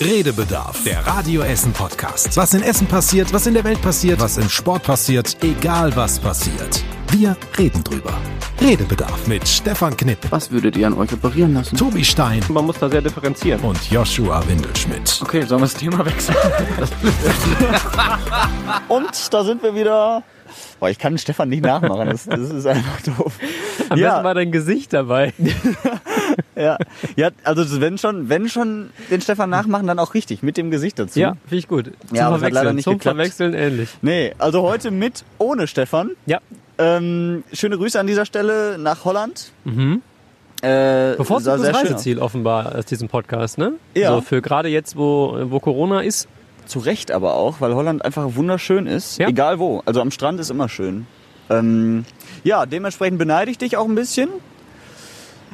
Redebedarf, der Radio Essen Podcast. Was in Essen passiert, was in der Welt passiert, was im Sport passiert, egal was passiert. Wir reden drüber. Redebedarf mit Stefan Knipp, Was würdet ihr an euch operieren lassen? Tobi Stein Man muss da sehr differenzieren. und Joshua Windelschmidt. Okay, sollen wir das Thema wechseln? Und da sind wir wieder. Boah, ich kann Stefan nicht nachmachen. Das, das ist einfach doof. Am ja, besten war dein Gesicht dabei. ja, ja, also wenn schon, wenn schon den Stefan nachmachen, dann auch richtig mit dem Gesicht dazu. Ja, finde ich gut. Zum Ja, hat leider Verwechseln, nicht zum geklappt. Verwechseln ähnlich. Nee, also heute mit ohne Stefan. Ja. Ähm, schöne Grüße an dieser Stelle nach Holland. Mhm. Äh, Bevorzugtes sah sehr schön. Reiseziel offenbar aus diesem Podcast, ne? Ja. So für gerade jetzt, wo, wo Corona ist. Zu Recht aber auch, weil Holland einfach wunderschön ist. Ja. Egal wo. Also am Strand ist immer schön. Ähm, ja, dementsprechend beneide ich dich auch ein bisschen.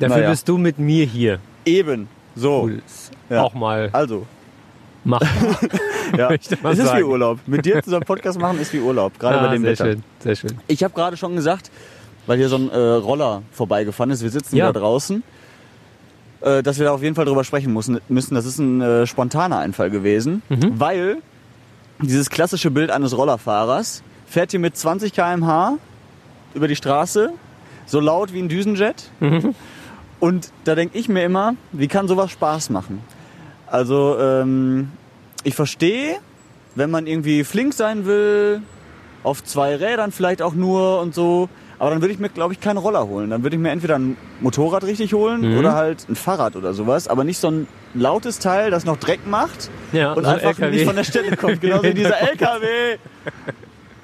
Dafür Naja. bist du mit mir hier. Eben. So. Cool. Ja. Auch mal Also, machen. ja. Es ist wie sagen. Urlaub. Mit dir zusammen Podcast machen ist wie Urlaub, gerade Ah, bei dem sehr Wetter. schön, sehr schön. Ich habe gerade schon gesagt, weil hier so ein äh, Roller vorbeigefahren ist, wir sitzen Ja. da draußen, äh, dass wir da auf jeden Fall drüber sprechen müssen. müssen. Das ist ein äh, spontaner Einfall gewesen, Mhm. weil dieses klassische Bild eines Rollerfahrers fährt hier mit 20 km/h über die Straße, so laut wie ein Düsenjet. Mhm. Und da denke ich mir immer, wie kann sowas Spaß machen? Also ähm, ich verstehe, wenn man irgendwie flink sein will, auf zwei Rädern vielleicht auch nur und so. Aber dann würde ich mir, glaube ich, keinen Roller holen. Dann würde ich mir entweder ein Motorrad richtig holen Mhm. oder halt ein Fahrrad oder sowas. Aber nicht so ein lautes Teil, das noch Dreck macht Ja, und so ein einfach LKW. nicht von der Stelle kommt. Genauso wie dieser LKW.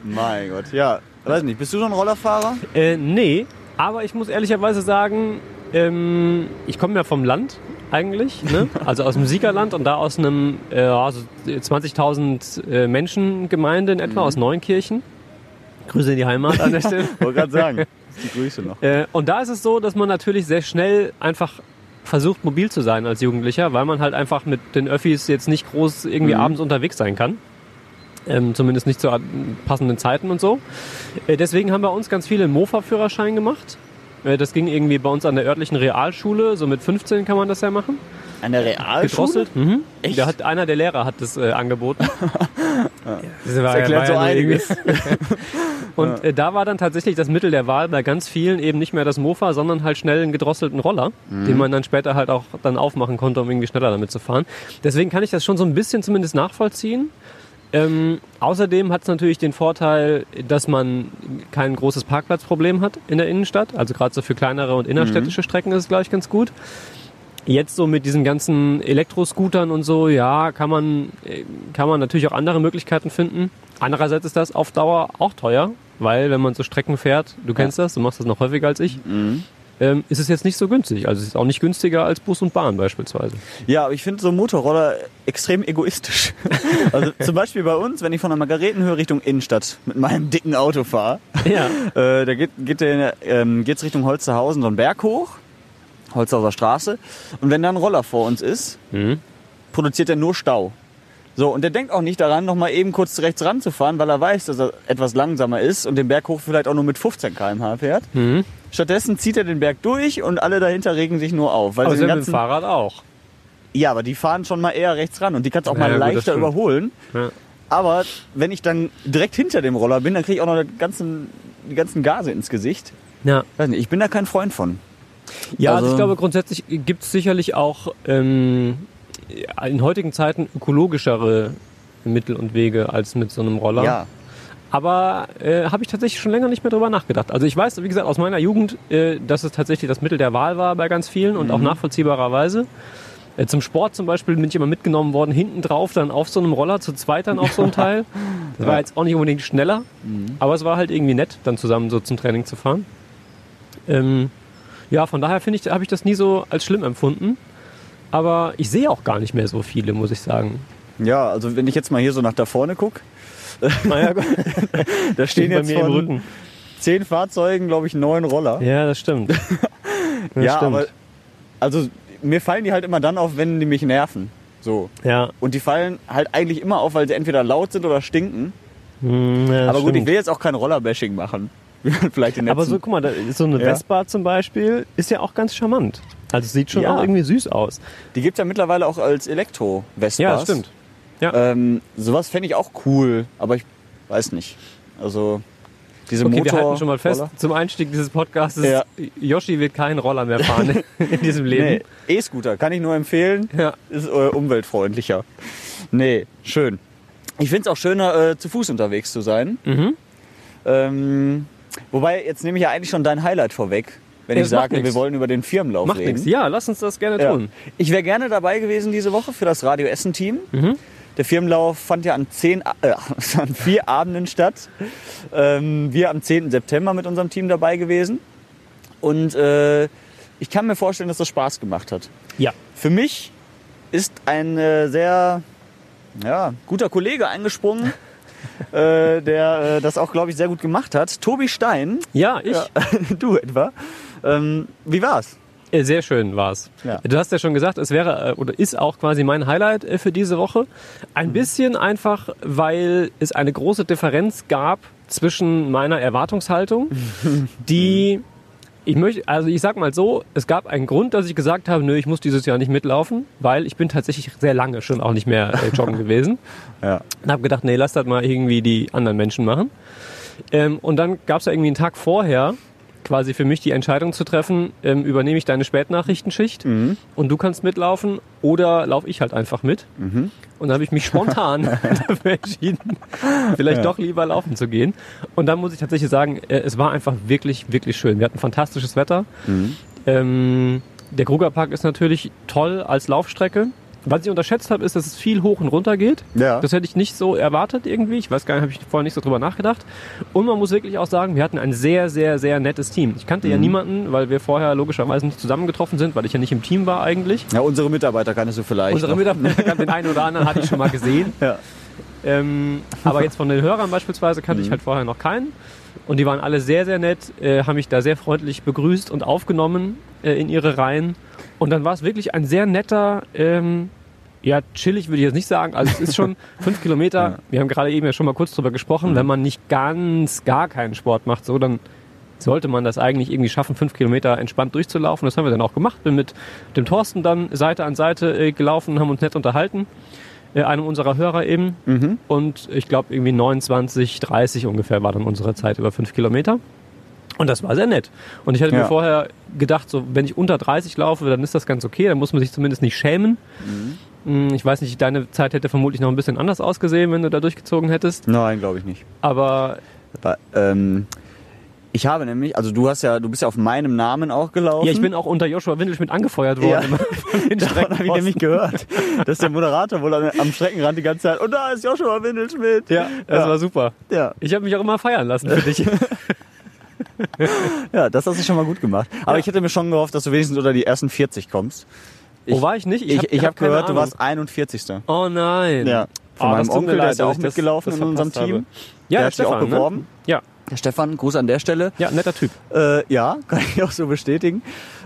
mein Gott, ja. Weiß nicht, bist du so ein Rollerfahrer? Äh, nee, aber ich muss ehrlicherweise sagen, ähm, ich komme ja vom Land eigentlich, ne? also aus dem Siegerland und da aus einem äh, also 20.000 äh, Menschen Gemeinde in etwa, aus Neunkirchen. Grüße in die Heimat an der Stelle. Wollte gerade sagen. Die Grüße noch. Äh, und da ist es so, dass man natürlich sehr schnell einfach versucht, mobil zu sein als Jugendlicher, weil man halt einfach mit den Öffis jetzt nicht groß irgendwie Mhm. abends unterwegs sein kann. Ähm, zumindest nicht zu passenden Zeiten und so. Äh, deswegen haben wir uns ganz viele Mofa-Führerschein gemacht. Äh, das ging irgendwie bei uns an der örtlichen Realschule, so mit 15 kann man das ja machen. An der Realschule? Gedrosselt. Mhm. Echt? Da hat, einer der Lehrer hat das äh, angeboten. Das, war, Das erklärt so einiges. Und äh, da war dann tatsächlich das Mittel der Wahl bei ganz vielen eben nicht mehr das Mofa, sondern halt schnell einen gedrosselten Roller, Mhm. den man dann später halt auch dann aufmachen konnte, um irgendwie schneller damit zu fahren. Deswegen kann ich das schon so ein bisschen zumindest nachvollziehen. Ähm, außerdem hat es natürlich den Vorteil, dass man kein großes Parkplatzproblem hat in der Innenstadt. Also gerade so für kleinere und innerstädtische Strecken ist es, glaube ich, ganz gut. Jetzt so mit diesen ganzen Elektroscootern und so, ja, kann man, äh, kann man natürlich auch andere Möglichkeiten finden. Andererseits ist das auf Dauer auch teuer, weil wenn man so Strecken fährt, du kennst das, du machst das noch häufiger als ich, ähm, ist es jetzt nicht so günstig. Also es ist auch nicht günstiger als Bus und Bahn beispielsweise. Ja, aber ich finde so Motorroller extrem egoistisch. Also zum Beispiel bei uns, wenn ich von der Margaretenhöhe Richtung Innenstadt mit meinem dicken Auto fahre, Ja. äh, da geht, geht der, ähm, geht's Richtung Holsterhausen so einen Berg hoch, Holsterhauser Straße. Und wenn da ein Roller vor uns ist, Mhm. produziert er nur Stau. So, und der denkt auch nicht daran, noch mal eben kurz rechts ranzufahren, weil er weiß, dass er etwas langsamer ist und den Berg hoch vielleicht auch nur mit 15 km/h fährt. Mhm. Stattdessen zieht er den Berg durch und alle dahinter regen sich nur auf. Weil Aber sie den mit dem Fahrrad auch. ja, aber die fahren schon mal eher rechts ran und die kannst auch mal ja, gut, leichter stimmt. überholen. Ja. Aber wenn ich dann direkt hinter dem Roller bin, dann kriege ich auch noch die ganzen, die ganzen Gase ins Gesicht. Ja. Nicht, ich bin da kein Freund von. Ja, also, Also- ich glaube grundsätzlich gibt es sicherlich auch ähm, in heutigen Zeiten ökologischere Mittel und Wege als mit so einem Roller. Ja. Aber äh, habe ich tatsächlich schon länger nicht mehr drüber nachgedacht. Also ich weiß, wie gesagt, aus meiner Jugend, äh, dass es tatsächlich das Mittel der Wahl war bei ganz vielen und auch nachvollziehbarerweise. Äh, zum Sport zum Beispiel bin ich immer mitgenommen worden, hinten drauf, dann auf so einem Roller, zu zweit dann auf so einem Teil. Das war jetzt auch nicht unbedingt schneller, aber es war halt irgendwie nett, dann zusammen so zum Training zu fahren. Ähm, ja, von daher finde ich, habe ich das nie so als schlimm empfunden. Aber ich sehe auch gar nicht mehr so viele, muss ich sagen. Ja, also wenn ich jetzt mal hier so nach da vorne gucke, da stehen bei jetzt mir im Rücken. zehn Fahrzeugen, glaube ich, neun Roller. Ja, das stimmt. Das ja, stimmt. aber also mir fallen die halt immer dann auf, wenn die mich nerven. So. ja. Und die fallen halt eigentlich immer auf, weil sie entweder laut sind oder stinken. Hm, ja, aber gut, stimmt. ich will jetzt auch kein Rollerbashing machen. Vielleicht in Aber so, guck mal, da, so eine Ja. Vespa zum Beispiel ist ja auch ganz charmant. Also es sieht schon Ja. auch irgendwie süß aus. Die gibt's ja mittlerweile auch als Elektro-Vespas. Ja, das stimmt. Ja. Ähm, sowas fände ich auch cool, aber ich weiß nicht. Also diese Okay, Motor wir halten schon mal fest, Roller- zum Einstieg dieses Podcasts, Ja. Yoshi wird keinen Roller mehr fahren in diesem Leben. Nee, E-Scooter kann ich nur empfehlen. Ja. Ist äh, umweltfreundlicher. Nee, schön. Ich finde es auch schöner, äh, zu Fuß unterwegs zu sein. Mhm. Ähm, wobei, jetzt nehme ich ja eigentlich schon dein Highlight vorweg, wenn Ja, ich sage, wir nix. wollen über den Firmenlauf Macht reden. nichts. Ja, lass uns das gerne tun. Ich wäre gerne dabei gewesen diese Woche für das Radio Essen Team. Mhm. Der Firmenlauf fand ja an, zehn, äh, an vier Abenden statt. Ähm, wir am 10. September mit unserem Team dabei gewesen. Und äh, ich kann mir vorstellen, dass das Spaß gemacht hat. Ja. Für mich ist ein äh, sehr ja, guter Kollege eingesprungen, äh, der äh, das auch, glaube ich, sehr gut gemacht hat. Tobi Stein, Ja, ich. ja, du etwa. Ähm, wie war's? Äh, Sehr schön war's. Ja. Du hast ja schon gesagt, es wäre äh, oder ist auch quasi mein Highlight äh, für diese Woche. Ein Mhm. bisschen einfach, weil es eine große Differenz gab zwischen meiner Erwartungshaltung, die ich möchte, also ich sag mal so, es gab einen Grund, dass ich gesagt habe, nö, ich muss dieses Jahr nicht mitlaufen, weil ich bin tatsächlich sehr lange schon auch nicht mehr äh, joggen gewesen. Ja. Und habe gedacht, nee, lass das mal irgendwie die anderen Menschen machen. Ähm, und dann gab es ja irgendwie einen Tag vorher quasi für mich die Entscheidung zu treffen, ähm, übernehme ich deine Spätnachrichtenschicht Mhm. und du kannst mitlaufen oder laufe ich halt einfach mit. Mhm. Und dann habe ich mich spontan dafür entschieden, vielleicht Ja. doch lieber laufen zu gehen. Und dann muss ich tatsächlich sagen, äh, es war einfach wirklich, wirklich schön. Wir hatten fantastisches Wetter. Mhm. Ähm, der Krugerpark ist natürlich toll als Laufstrecke. Was ich unterschätzt habe, ist, dass es viel hoch und runter geht. Ja. Das hätte ich nicht so erwartet irgendwie. Ich weiß gar nicht, habe ich vorher nicht so drüber nachgedacht. Und man muss wirklich auch sagen, wir hatten ein sehr, sehr, sehr nettes Team. Ich kannte ja Mhm. niemanden, weil wir vorher logischerweise nicht zusammengetroffen sind, weil ich ja nicht im Team war eigentlich. Ja, unsere Mitarbeiter kannst du vielleicht. Unsere noch. Mitarbeiter, den einen oder anderen hatte ich schon mal gesehen. Ja. Ähm, aber jetzt von den Hörern beispielsweise kannte ich Mhm. halt vorher noch keinen. Und die waren alle sehr, sehr nett, äh, haben mich da sehr freundlich begrüßt und aufgenommen äh, in ihre Reihen. Und dann war es wirklich ein sehr netter, ähm, ja, chillig würde ich jetzt nicht sagen. Also es ist schon fünf Kilometer. Ja. Wir haben gerade eben ja schon mal kurz drüber gesprochen. Mhm. Wenn man nicht ganz, gar keinen Sport macht, so, dann sollte man das eigentlich irgendwie schaffen, fünf Kilometer entspannt durchzulaufen. Das haben wir dann auch gemacht. Bin mit dem Thorsten dann Seite an Seite äh, gelaufen, haben uns nett unterhalten. Äh, einem unserer Hörer eben. Mhm. Und ich glaube, irgendwie 29, 30 ungefähr war dann unsere Zeit über fünf Kilometer. Und das war sehr nett. Und ich hatte Ja. mir vorher gedacht, so, wenn ich unter 30 laufe, dann ist das ganz okay. Dann muss man sich zumindest nicht schämen. Mhm. Mm, Ich weiß nicht, deine Zeit hätte vermutlich noch ein bisschen anders ausgesehen, wenn du da durchgezogen hättest. Nein, glaube ich nicht. Aber Aber, ähm, ich habe nämlich, also du hast ja, du bist ja auf meinem Namen auch gelaufen. ja, ich bin auch unter Joshua Windelschmidt angefeuert worden. Ja. Davon habe ich nämlich gehört, dass der Moderator wohl am, am Streckenrand die ganze Zeit, und da ist Joshua Windelschmidt. Ja, das Ja. war super. Ja, Ich habe mich auch immer feiern lassen für dich. ja, das hast du schon mal gut gemacht. Aber Ja. ich hätte mir schon gehofft, dass du wenigstens unter die ersten 40 kommst. Wo war ich nicht? Ich, hab- ich, hab habe gehört, du Ahnung. warst 41. Oh nein. Ja. Von Oh, meinem Onkel, der ist ja auch ich das- mitgelaufen das in unserem Team. habe. Ja, der hat sich auch Stefan, ne? beworben. Ja, Der Stefan, Gruß an der Stelle. ja, netter Typ. Äh, ja, kann ich auch so bestätigen.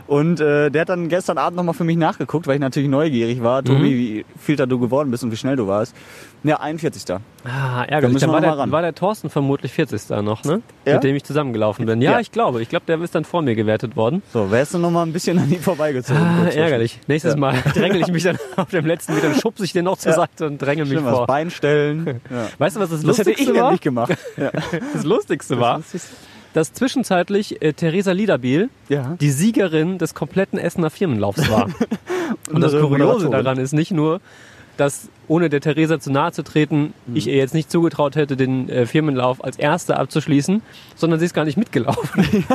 Und äh, der hat dann gestern Abend nochmal für mich nachgeguckt, weil ich natürlich neugierig war. Mhm. Tobi, wie viel da du geworden bist und wie schnell du warst. Ja, 41. Ah, Da ärgerlich. müssen Dann war der, ran. war der Thorsten vermutlich 40. noch, ne? Ja? Mit dem ich zusammengelaufen bin. Ja, Ja. ich glaube. Ich glaube, der ist dann vor mir gewertet worden. So, wärst du nochmal ein bisschen an ihm vorbeigezogen. Ah, ärgerlich. Nächstes Ja. Mal dränge ich mich dann auf dem letzten wieder, schubse ich den noch zur. Seite und dränge mich vor. Bein stellen. Weißt du, was das, Das hätte ich Lustigste war? nämlich gemacht. Das Lustigste war, dass zwischenzeitlich äh, Theresa Liederbiel ja. die Siegerin des kompletten Essener Firmenlaufs war. Und das Kuriose daran ist nicht nur, dass ohne der Theresa zu nahe zu treten, Mhm. ich ihr jetzt nicht zugetraut hätte, den äh, Firmenlauf als Erste abzuschließen, sondern sie ist gar nicht mitgelaufen.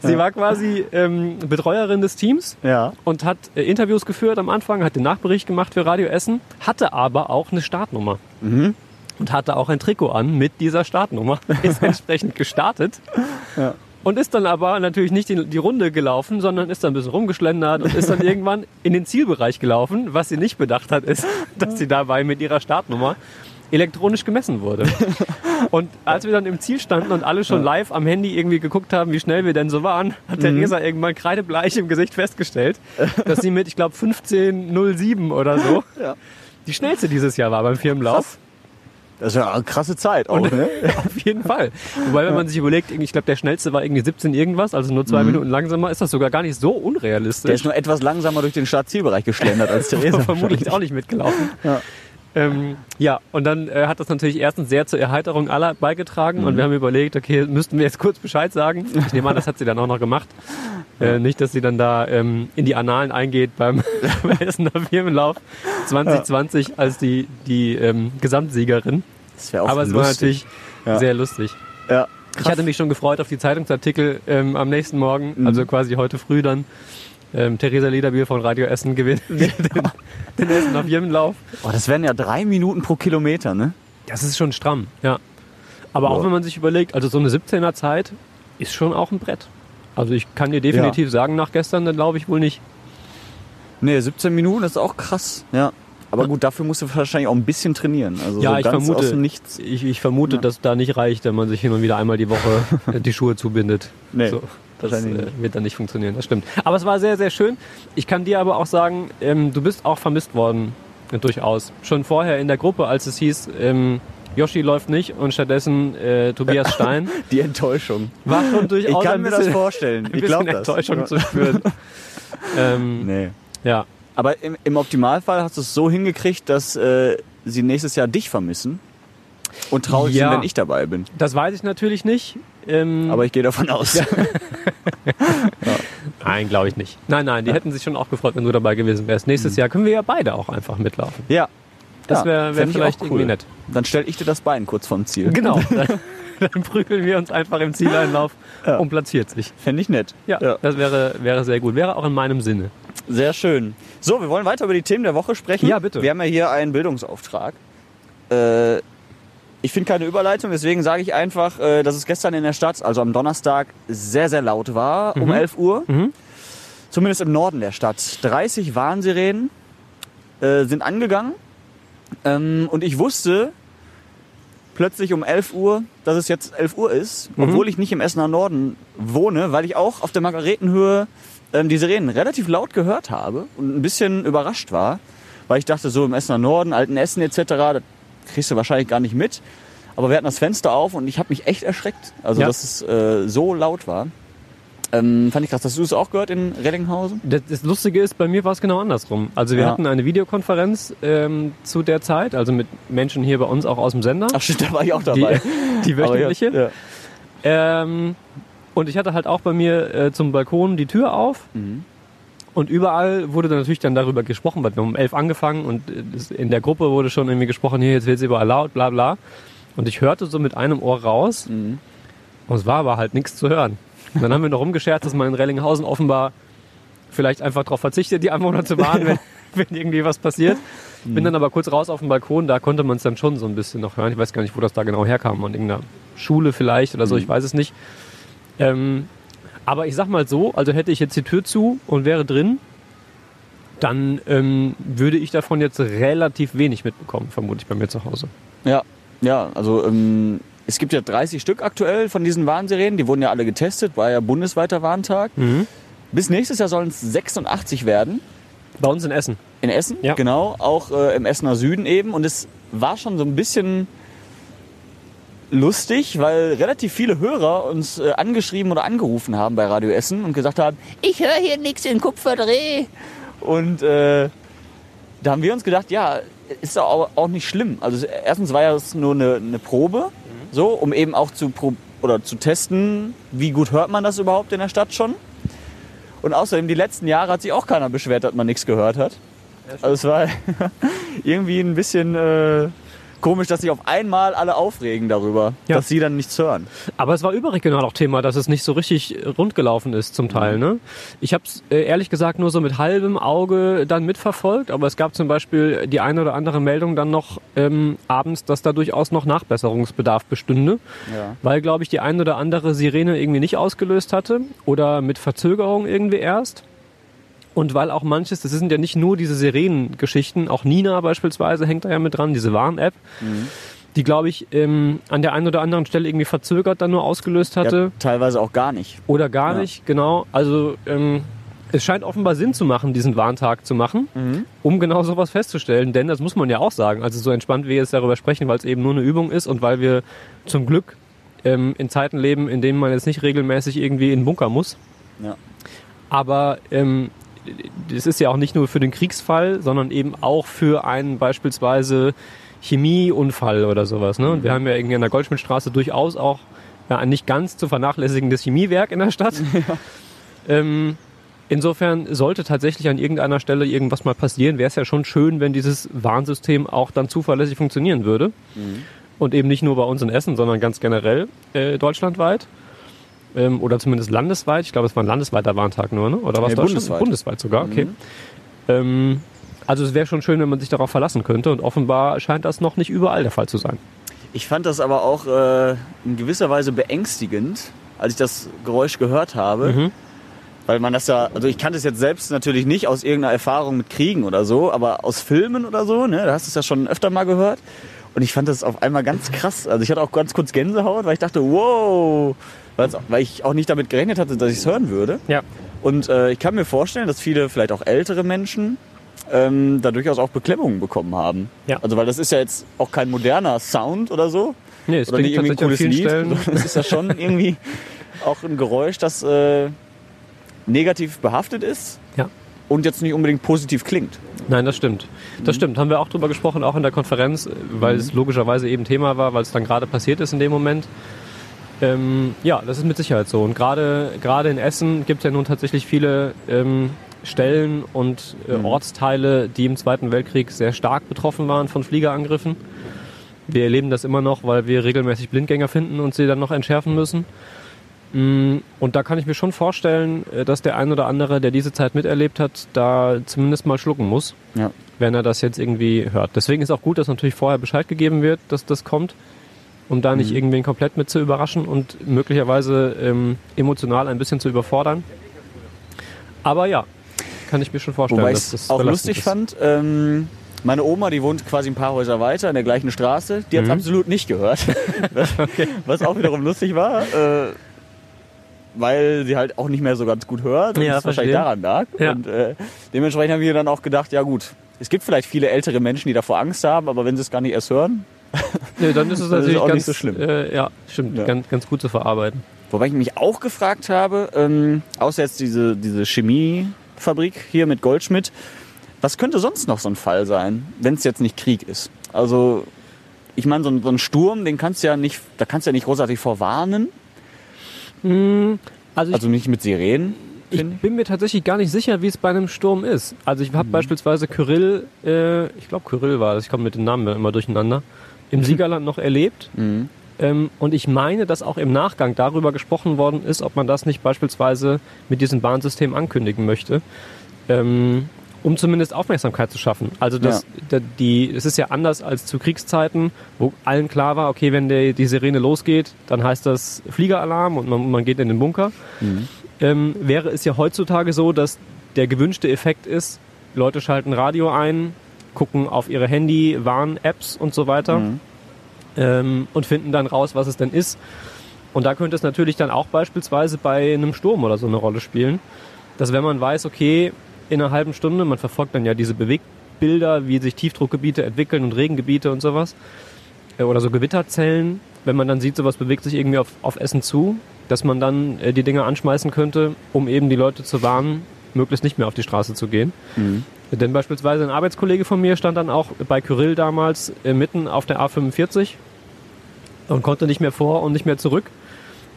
sie war quasi ähm, Betreuerin des Teams Ja. und hat äh, Interviews geführt am Anfang, hat den Nachbericht gemacht für Radio Essen, hatte aber auch eine Startnummer. Mhm. Und hatte auch ein Trikot an mit dieser Startnummer. Ist entsprechend gestartet. Ja. Und ist dann aber natürlich nicht die, die Runde gelaufen, sondern ist dann ein bisschen rumgeschlendert und ist dann irgendwann in den Zielbereich gelaufen. Was sie nicht bedacht hat, ist, dass sie dabei mit ihrer Startnummer elektronisch gemessen wurde. Und als wir dann im Ziel standen und alle schon live am Handy irgendwie geguckt haben, wie schnell wir denn so waren, hat Theresa irgendwann kreidebleich im Gesicht festgestellt, dass sie mit, ich glaube, 15.07 oder so Ja. die schnellste dieses Jahr war beim Firmenlauf. Das ist ja eine krasse Zeit auch, ne? Auf jeden Fall. Wobei, wenn man sich überlegt, ich glaube, der schnellste war irgendwie 17 irgendwas, also nur zwei Minuten langsamer, ist das sogar gar nicht so unrealistisch. Der ist nur etwas langsamer durch den Startzielbereich geschlendert als Theresa. vermutlich auch nicht mitgelaufen. Ja. Ähm, ja, und dann äh, hat das natürlich erstens sehr zur Erheiterung aller beigetragen und wir haben überlegt, okay, müssten wir jetzt kurz Bescheid sagen. Ich nehme an, das hat sie dann auch noch gemacht. Äh, nicht, dass sie dann da ähm, in die Annalen eingeht beim, beim Essener Firmenlauf 2020 als die, die ähm, Gesamtsiegerin. Das wäre auch Aber es war lustig. natürlich Ja. sehr lustig. Ja. Ich hatte mich schon gefreut auf die Zeitungsartikel ähm, am nächsten Morgen, Mhm. also quasi heute früh dann. Ähm, Theresa Lederbier von Radio Essen gewinnt den, den Essener Firmenlauf. Oh, das wären ja drei Minuten pro Kilometer, ne? Das ist schon stramm, ja. Aber auch Ja. wenn man sich überlegt, also so eine 17er Zeit ist schon auch ein Brett. Also ich kann dir definitiv sagen, nach gestern, dann glaube ich wohl nicht. Nee, 17 Minuten ist auch krass. Ja. Aber gut, dafür musst du wahrscheinlich auch ein bisschen trainieren. Also Ja, so ich ganz vermute-. Ich, ich vermute, Ja. dass da nicht reicht, wenn man sich hin und wieder einmal die Woche die Schuhe zubindet. Nee, so, das wahrscheinlich äh, wird dann nicht funktionieren, das stimmt. Aber es war sehr, sehr schön. Ich kann dir aber auch sagen, ähm, du bist auch vermisst worden, äh, durchaus. Schon vorher in der Gruppe, als es hieß, ähm, Yoshi läuft nicht und stattdessen äh, Tobias Stein, Die Enttäuschung. war schon Ich durchaus kann ein mir bisschen, das vorstellen. Ich glaube das. Enttäuschung Ja. zu spüren. ähm, Nee. Ja, Aber im, im Optimalfall hast du es so hingekriegt, dass äh, sie nächstes Jahr dich vermissen und traurig Ja. sind, wenn ich dabei bin. das weiß ich natürlich nicht. Ähm, Aber ich gehe davon aus. nein, glaube ich nicht. Nein, nein, die hätten sich schon auch gefreut, wenn du dabei gewesen wärst. Nächstes Jahr können wir ja beide auch einfach mitlaufen. Ja. Das Ja, wäre wär vielleicht cool. irgendwie nett. Dann stell ich dir das Bein kurz vom Ziel. Genau. Dann, dann prügeln wir uns einfach im Zieleinlauf Ja. und platziert sich. Fände ich nett. Ja, das wäre, wäre sehr gut. Wäre auch in meinem Sinne. Sehr schön. So, wir wollen weiter über die Themen der Woche sprechen. Ja, bitte. Wir haben ja hier einen Bildungsauftrag. Äh, ich finde keine Überleitung, deswegen sage ich einfach, äh, dass es gestern in der Stadt, also am Donnerstag, sehr, sehr laut war um 11 Uhr. Mhm. Zumindest im Norden der Stadt. 30 Warnsirenen äh, sind angegangen. Ähm, und ich wusste plötzlich um 11 Uhr, dass es jetzt 11 Uhr ist, Mhm. obwohl ich nicht im Essener Norden wohne, weil ich auch auf der Margaretenhöhe ähm, die Sirenen relativ laut gehört habe und ein bisschen überrascht war, weil ich dachte, so im Essener Norden, Alten Essen etc., das kriegst du wahrscheinlich gar nicht mit. Aber wir hatten das Fenster auf und ich habe mich echt erschreckt, also Ja. dass es äh, so laut war. Ähm, fand ich krass. Hast du es auch gehört in Reddinghausen? Das, das Lustige ist, bei mir war es genau andersrum. Also wir Ja. hatten eine Videokonferenz ähm, zu der Zeit, also mit Menschen hier bei uns auch aus dem Sender. Ach stimmt, da war ich auch die, dabei. die ja, wöchentliche. ja. Ähm, und ich hatte halt auch bei mir äh, zum Balkon die Tür auf. Mhm. Und überall wurde dann natürlich dann darüber gesprochen, weil wir haben um elf angefangen und äh, in der Gruppe wurde schon irgendwie gesprochen, hier, jetzt wird es überall laut, bla bla. Und ich hörte so mit einem Ohr raus Mhm. und es war aber halt nichts zu hören. Und dann haben wir noch rumgescherzt, dass man in Rellinghausen offenbar vielleicht einfach darauf verzichtet, die Anwohner zu warnen, wenn, wenn irgendwie was passiert. Bin dann aber kurz raus auf den Balkon, da konnte man es dann schon so ein bisschen noch hören. Ich weiß gar nicht, wo das da genau herkam, an irgendeiner Schule vielleicht oder so, ich weiß es nicht. Ähm, aber ich sag mal so, also hätte ich jetzt die Tür zu und wäre drin, dann ähm, würde ich davon jetzt relativ wenig mitbekommen, vermute ich bei mir zu Hause. Ja, ja, also ähm, es gibt ja 30 Stück aktuell von diesen Warnsirenen, die wurden ja alle getestet, war ja bundesweiter Warntag. Bis nächstes Jahr sollen es 86 werden. Bei uns in Essen. In Essen, Ja. genau, auch äh, im Essener Süden eben. Und es war schon so ein bisschen lustig, weil relativ viele Hörer uns äh, angeschrieben oder angerufen haben bei Radio Essen und gesagt haben, ich höre hier nichts in Kupferdreh. Und äh, da haben wir uns gedacht, ja, ist doch auch, auch nicht schlimm. Also erstens war ja es nur eine, eine Probe, so, um eben auch zu, oder zu testen, wie gut hört man das überhaupt in der Stadt schon. Und außerdem, die letzten Jahre hat sich auch keiner beschwert, dass man nichts gehört hat. Also es war irgendwie ein bisschen äh, komisch, dass sich auf einmal alle aufregen darüber, Ja. dass sie dann nichts hören. Aber es war überregional auch Thema, dass es nicht so richtig rund gelaufen ist zum Teil. Ne? Ich habe es äh, ehrlich gesagt nur so mit halbem Auge dann mitverfolgt, aber es gab zum Beispiel die eine oder andere Meldung dann noch ähm, abends, dass da durchaus noch Nachbesserungsbedarf bestünde, Ja. weil, glaube ich, die eine oder andere Sirene irgendwie nicht ausgelöst hatte oder mit Verzögerung irgendwie erst. Und weil auch manches, das sind ja nicht nur diese Sirenengeschichten, auch Nina beispielsweise hängt da ja mit dran, diese Warn-App, die, glaube ich, ähm, an der einen oder anderen Stelle irgendwie verzögert dann nur ausgelöst hatte. Ja, teilweise auch gar nicht. Oder gar Ja. nicht, genau. Also ähm, es scheint offenbar Sinn zu machen, diesen Warntag zu machen, um genau sowas festzustellen. Denn das muss man ja auch sagen. Also so entspannt wir jetzt darüber sprechen, weil es eben nur eine Übung ist und weil wir zum Glück ähm, in Zeiten leben, in denen man jetzt nicht regelmäßig irgendwie in den Bunker muss. Ja. Aber ähm, das ist ja auch nicht nur für den Kriegsfall, sondern eben auch für einen beispielsweise Chemieunfall oder sowas. Ne? Und wir haben ja an der Goldschmidtstraße durchaus auch ja, ein nicht ganz zu vernachlässigendes Chemiewerk in der Stadt. Ähm, insofern sollte tatsächlich an irgendeiner Stelle irgendwas mal passieren, wäre es ja schon schön, wenn dieses Warnsystem auch dann zuverlässig funktionieren würde. Und eben nicht nur bei uns in Essen, sondern ganz generell äh, deutschlandweit. Ähm, oder zumindest landesweit. Ich glaube, es war ein landesweiter Warntag nur, ne? Oder was Nee, bundesweit. Bundesweit sogar, okay. Ähm, also es wäre schon schön, wenn man sich darauf verlassen könnte. Und offenbar scheint das noch nicht überall der Fall zu sein. Ich fand das aber auch äh, in gewisser Weise beängstigend, als ich das Geräusch gehört habe. Mhm. Weil man das ja, also ich kannte es jetzt selbst natürlich nicht aus irgendeiner Erfahrung mit Kriegen oder so, aber aus Filmen oder so, ne, da hast du es ja schon öfter mal gehört. Und ich fand das auf einmal ganz krass. Also ich hatte auch ganz kurz Gänsehaut, weil ich dachte, wow, weil ich auch nicht damit gerechnet hatte, dass ich es hören würde. Ja. Und äh, ich kann mir vorstellen, dass viele, vielleicht auch ältere Menschen, ähm, da durchaus auch Beklemmungen bekommen haben. Ja. Also weil das ist ja jetzt auch kein moderner Sound oder so. Nee, es oder nicht irgendwie ein cooles Lied. Stellen. Das ist ja schon irgendwie auch ein Geräusch, das äh, negativ behaftet ist Ja. und jetzt nicht unbedingt positiv klingt. Nein, das stimmt. Das stimmt. Haben wir auch drüber gesprochen, auch in der Konferenz, weil es logischerweise eben Thema war, weil es dann gerade passiert ist in dem Moment. Ähm, ja, das ist mit Sicherheit so. Und gerade gerade in Essen gibt es ja nun tatsächlich viele ähm, Stellen und äh, Ortsteile, die im Zweiten Weltkrieg sehr stark betroffen waren von Fliegerangriffen. Wir erleben das immer noch, weil wir regelmäßig Blindgänger finden und sie dann noch entschärfen müssen. Mm, Und da kann ich mir schon vorstellen, äh, dass der ein oder andere, der diese Zeit miterlebt hat, da zumindest mal schlucken muss Ja. wenn er das jetzt irgendwie hört. Deswegen ist auch gut, dass natürlich vorher Bescheid gegeben wird, dass das kommt, um da nicht irgendwen komplett mit zu überraschen und möglicherweise ähm, emotional ein bisschen zu überfordern. Aber ja, kann ich mir schon vorstellen, Wobei ich dass das es auch lustig ist. fand, ähm, meine Oma, die wohnt quasi ein paar Häuser weiter in der gleichen Straße, die hat es Mhm. absolut nicht gehört. Was auch wiederum lustig war, äh, weil sie halt auch nicht mehr so ganz gut hört und Ja, es wahrscheinlich daran lag. Ja. Und äh, dementsprechend haben wir dann auch gedacht, ja gut, es gibt vielleicht viele ältere Menschen, die davor Angst haben, aber wenn sie es gar nicht erst hören. Nee, dann ist es Das ist natürlich auch nicht ganz, so schlimm. Äh, ja, stimmt, Ja. Ganz, ganz gut zu verarbeiten. Wobei ich mich auch gefragt habe, ähm, außer jetzt diese, diese Chemiefabrik hier mit Goldschmidt, was könnte sonst noch so ein Fall sein, wenn es jetzt nicht Krieg ist? Also, ich meine, so, ein- so ein Sturm, den kannst du ja nicht, da kannst du ja nicht großartig vorwarnen, Also ich also nicht mit Sirenen. Ich bin mir tatsächlich gar nicht sicher, wie es bei einem Sturm ist. Also ich Mhm. habe beispielsweise Kyrill, äh, ich glaube Kyrill war das, ich komme mit den Namen immer durcheinander, im Siegerland noch erlebt. Mhm. Ähm, und ich meine, dass auch im Nachgang darüber gesprochen worden ist, ob man das nicht beispielsweise mit diesem Bahnsystem ankündigen möchte. Ähm, um zumindest Aufmerksamkeit zu schaffen. Also das, da, die, es ist ja anders als zu Kriegszeiten, wo allen klar war, okay, wenn der, die Sirene losgeht, dann heißt das Fliegeralarm und man, man geht in den Bunker ähm, wäre es ja heutzutage so, dass der gewünschte Effekt ist, Leute schalten Radio ein, gucken auf ihre Handy, Warn-Apps und so weiter ähm, und finden dann raus, was es denn ist. Und da könnte es natürlich dann auch beispielsweise bei einem Sturm oder so eine Rolle spielen, dass wenn man weiß, okay, in einer halben Stunde, man verfolgt dann ja diese Bewegbilder, wie sich Tiefdruckgebiete entwickeln und Regengebiete und sowas, äh, oder so Gewitterzellen, wenn man dann sieht, sowas bewegt sich irgendwie auf, auf Essen zu, dass man dann äh, die Dinge anschmeißen könnte, um eben die Leute zu warnen, möglichst nicht mehr auf die Straße zu gehen. Denn beispielsweise ein Arbeitskollege von mir stand dann auch bei Kyrill damals äh, mitten auf der A45 und konnte nicht mehr vor und nicht mehr zurück.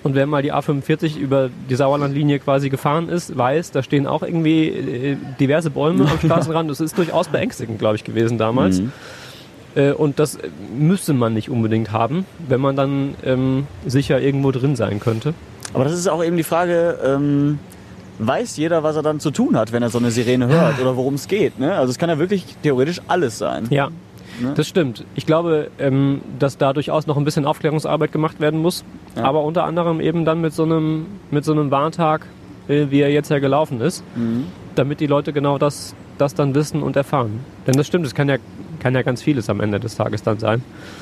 Und wer mal die A45 über die Sauerlandlinie quasi gefahren ist, weiß, da stehen auch irgendwie äh, diverse Bäume am Straßenrand. Das ist durchaus beängstigend, glaube ich, gewesen damals. Äh, Und das müsste man nicht unbedingt haben, wenn man dann ähm, sicher irgendwo drin sein könnte. Aber das ist auch eben die Frage, ähm, weiß jeder, was er dann zu tun hat, wenn er so eine Sirene hört oder worum es geht? Ne? Also es kann ja wirklich theoretisch alles sein. Ja, Ne? das stimmt. Ich glaube, ähm, dass da durchaus noch ein bisschen Aufklärungsarbeit gemacht werden muss. Ja. Aber unter anderem eben dann mit so einem, mit so einem Warntag, äh, wie er jetzt ja gelaufen ist, Mhm. damit die Leute genau das, das dann wissen und erfahren. Denn das stimmt, es kann ja, kann ja ganz vieles am Ende des Tages dann sein.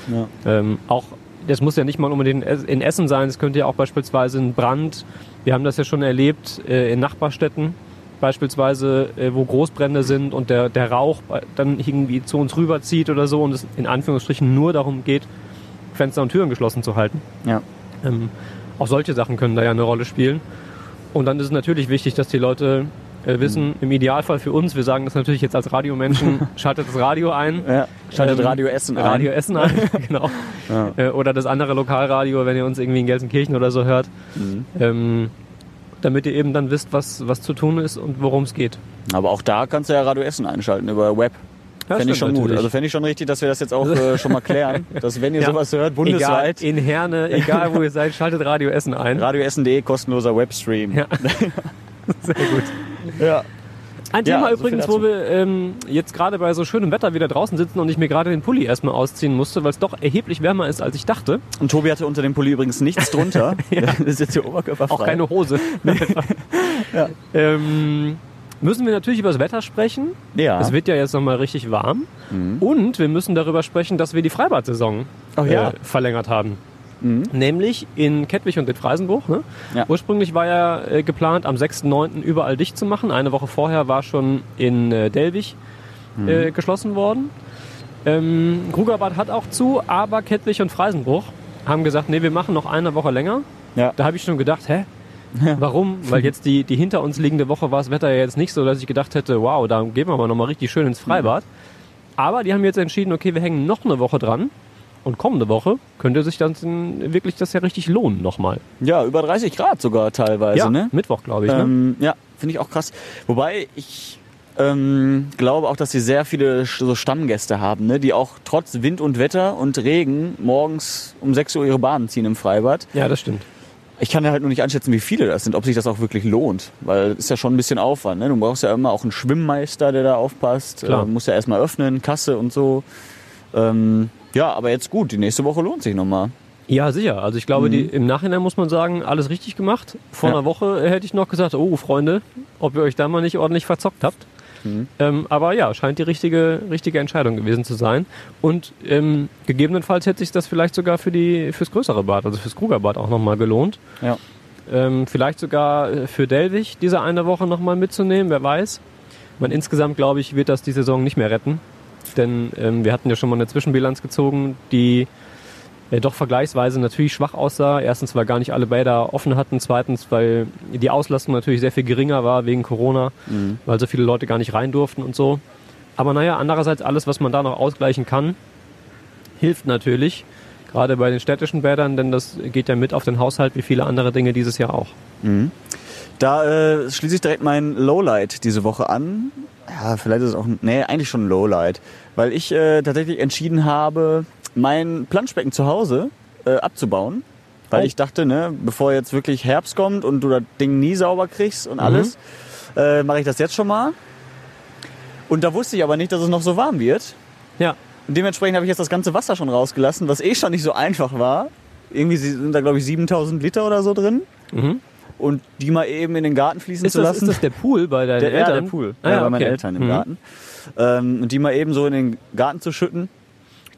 Ja. Ähm, auch das muss ja nicht mal unbedingt in Essen sein, es könnte ja auch beispielsweise ein Brand, wir haben das ja schon erlebt äh, in Nachbarstädten, beispielsweise, äh, wo Großbrände sind und der, der Rauch dann irgendwie zu uns rüberzieht oder so und es in Anführungsstrichen nur darum geht, Fenster und Türen geschlossen zu halten. Ja. Ähm, auch solche Sachen können da ja eine Rolle spielen. Und dann ist es natürlich wichtig, dass die Leute äh, wissen, im Idealfall für uns, wir sagen das natürlich jetzt als Radiomenschen, schaltet das Radio ein. ja. Schaltet Ähm, Radio Essen ein. Radio Essen ein, genau. Ja. Äh, oder das andere Lokalradio, wenn ihr uns irgendwie in Gelsenkirchen oder so hört. Mhm. Ähm, damit ihr eben dann wisst, was, was zu tun ist und worum es geht. Aber auch da kannst du ja Radio Essen einschalten über Web. Ja, Fände ich schon gut. natürlich. Also fände ich schon richtig, dass wir das jetzt auch äh, schon mal klären. Dass wenn ihr Ja. sowas hört, Egal, bundesweit, in Herne, egal wo ihr seid, schaltet Radio Essen ein. radioessen.de kostenloser Webstream. Ja. Sehr gut. Ja. Ein Ja, Thema so viel übrigens, wo wir ähm, jetzt gerade bei so schönem Wetter wieder draußen sitzen und ich mir gerade den Pulli erstmal ausziehen musste, weil es doch erheblich wärmer ist, als ich dachte. Und Tobi hatte unter dem Pulli übrigens nichts drunter. Das ist jetzt hier oberkörperfrei. Auch keine Hose. Ja. ähm, müssen wir natürlich über das Wetter sprechen. Ja. Es wird ja jetzt nochmal richtig warm. Mhm. Und wir müssen darüber sprechen, dass wir die Freibad-Saison Oh ja. äh, verlängert haben. Mhm. Nämlich in Kettwig und in Freisenbruch. Ne? Ja. Ursprünglich war ja äh, geplant, am 6.9. überall dicht zu machen. Eine Woche vorher war schon in äh, Delwig Mhm. äh, geschlossen worden. Ähm, Krugerbad hat auch zu, aber Kettwig und Freisenbruch haben gesagt, nee, wir machen noch eine Woche länger. Ja. Da habe ich schon gedacht, hä? Warum? Weil jetzt die, die hinter uns liegende Woche war das Wetter ja jetzt nicht so, dass ich gedacht hätte, wow, da gehen wir mal nochmal richtig schön ins Freibad. Aber die haben jetzt entschieden, okay, wir hängen noch eine Woche dran. Und kommende Woche könnte sich dann wirklich das ja richtig lohnen nochmal. ja, über 30 Grad sogar teilweise, ne? Mittwoch, glaube ich. Ne? Ähm, ja, finde ich auch krass. Wobei ich ähm, glaube auch, dass sie sehr viele so Stammgäste haben, ne? die auch trotz Wind und Wetter und Regen morgens um 6 Uhr ihre Bahnen ziehen im Freibad. Ja, das stimmt. Ich kann ja halt nur nicht einschätzen, wie viele das sind, ob sich das auch wirklich lohnt. Weil es ist ja schon ein bisschen Aufwand. Ne? Du brauchst ja immer auch einen Schwimmmeister, der da aufpasst. Klar. Äh, musst ja erstmal öffnen, Kasse und so. Ähm, ja, aber jetzt gut, die nächste Woche lohnt sich nochmal. Ja, sicher. Also ich glaube, die, im Nachhinein muss man sagen, alles richtig gemacht. Vor Ja. einer Woche hätte ich noch gesagt, oh Freunde, ob ihr euch da mal nicht ordentlich verzockt habt. Ähm, aber ja, scheint die richtige, richtige Entscheidung gewesen zu sein. Und ähm, gegebenenfalls hätte sich das vielleicht sogar für die, fürs größere Bad, also fürs Krugerbad auch nochmal gelohnt. Ja. Ähm, vielleicht sogar äh, für Delwig diese eine Woche nochmal mitzunehmen, wer weiß. Man, insgesamt, glaube ich, wird das die Saison nicht mehr retten. Denn ähm, wir hatten ja schon mal eine Zwischenbilanz gezogen, die äh, doch vergleichsweise natürlich schwach aussah. Erstens, weil gar nicht alle Bäder offen hatten. Zweitens, weil die Auslastung natürlich sehr viel geringer war wegen Corona, weil so viele Leute gar nicht rein durften und so. Aber naja, andererseits alles, was man da noch ausgleichen kann, hilft natürlich. Gerade bei den städtischen Bädern, denn das geht ja mit auf den Haushalt wie viele andere Dinge dieses Jahr auch. Da äh, schließe ich direkt mein Lowlight diese Woche an. Ja, vielleicht ist es auch, nee, eigentlich schon ein Lowlight. Weil ich äh, tatsächlich entschieden habe, mein Planschbecken zu Hause äh, abzubauen. Weil Oh. ich dachte, ne, bevor jetzt wirklich Herbst kommt und du das Ding nie sauber kriegst und alles, äh, mache ich das jetzt schon mal. Und da wusste ich aber nicht, dass es noch so warm wird. Ja, Und dementsprechend habe ich jetzt das ganze Wasser schon rausgelassen, was eh schon nicht so einfach war. Irgendwie sind da, glaube ich, 7000 Liter oder so drin. Mhm. Und die mal eben in den Garten fließen ist zu das, lassen. ist das der Pool bei deinen Der, ja, Eltern? der Pool. Ah, ja, ja, bei meinen okay. Eltern im Mhm. Garten. Ähm, und die mal eben so in den Garten zu schütten,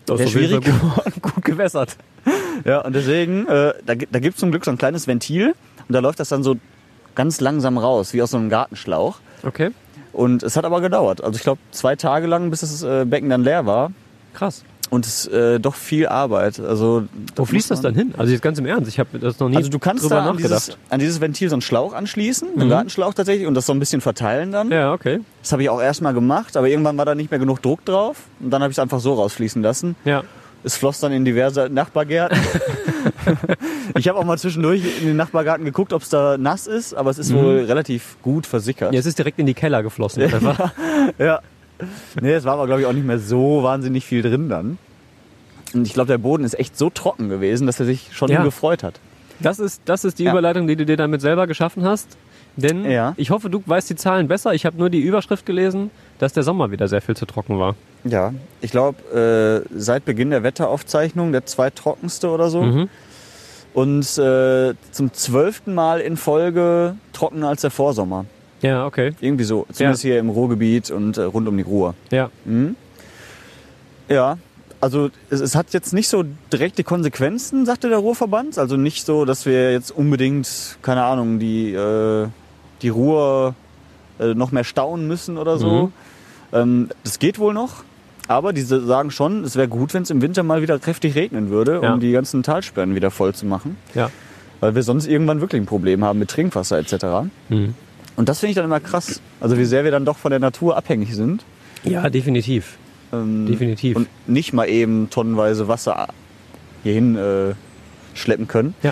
Das ist schwierig geworden. Gut gewässert. Ja, und deswegen, äh, da, da gibt's zum Glück so ein kleines Ventil und da läuft das dann so ganz langsam raus, wie aus so einem Gartenschlauch. Okay, Und es hat aber gedauert. Also ich glaube zwei Tage lang, bis das äh, Becken dann leer war. krass. Und es ist äh, doch viel Arbeit. Also Wo fließt das dann hin? Also jetzt ganz im Ernst, ich habe das noch nie Also du kannst drüber da an dieses, an dieses Ventil so einen Schlauch anschließen, einen Gartenschlauch tatsächlich, und das so ein bisschen verteilen dann. ja, okay. Das habe ich auch erstmal gemacht, aber irgendwann war da nicht mehr genug Druck drauf. Und dann habe ich es einfach so rausfließen lassen. Ja. Es floss dann in diverse Nachbargärten. ich habe auch mal zwischendurch in den Nachbargarten geguckt, ob es da nass ist, aber es ist wohl relativ gut versickert. ja, es ist direkt in die Keller geflossen. Einfach. Ja. Nee, es war aber, glaube ich, auch nicht mehr so wahnsinnig viel drin dann. Und ich glaube, der Boden ist echt so trocken gewesen, dass er sich schon Ja. gefreut hat. Das ist, das ist die Ja. Überleitung, die du dir damit selber geschaffen hast. Denn Ja. ich hoffe, du weißt die Zahlen besser. Ich habe nur die Überschrift gelesen, dass der Sommer wieder sehr viel zu trocken war. Ja, ich glaube, äh, seit Beginn der Wetteraufzeichnung der zweittrockenste oder so. Mhm. Und äh, zum zwölften Mal in Folge trockener als der Vorsommer. Ja, okay. Irgendwie so. Zumindest hier im Ruhrgebiet und äh, rund um die Ruhr. Ja. Mhm. Ja, also es, es hat jetzt nicht so direkte Konsequenzen, sagte der Ruhrverband. Also nicht so, dass wir jetzt unbedingt, keine Ahnung, die, äh, die Ruhr äh, noch mehr stauen müssen oder so. Mhm. Ähm, das geht wohl noch. Aber diese sagen schon, es wäre gut, wenn es im Winter mal wieder kräftig regnen würde, Ja. um die ganzen Talsperren wieder voll zu machen. Ja. Weil wir sonst irgendwann wirklich ein Problem haben mit Trinkwasser etc. Mhm. Und das finde ich dann immer krass. Also wie sehr wir dann doch von der Natur abhängig sind. Ja, definitiv. Ähm, Definitiv. Und nicht mal eben tonnenweise Wasser hierhin äh, schleppen können. Ja.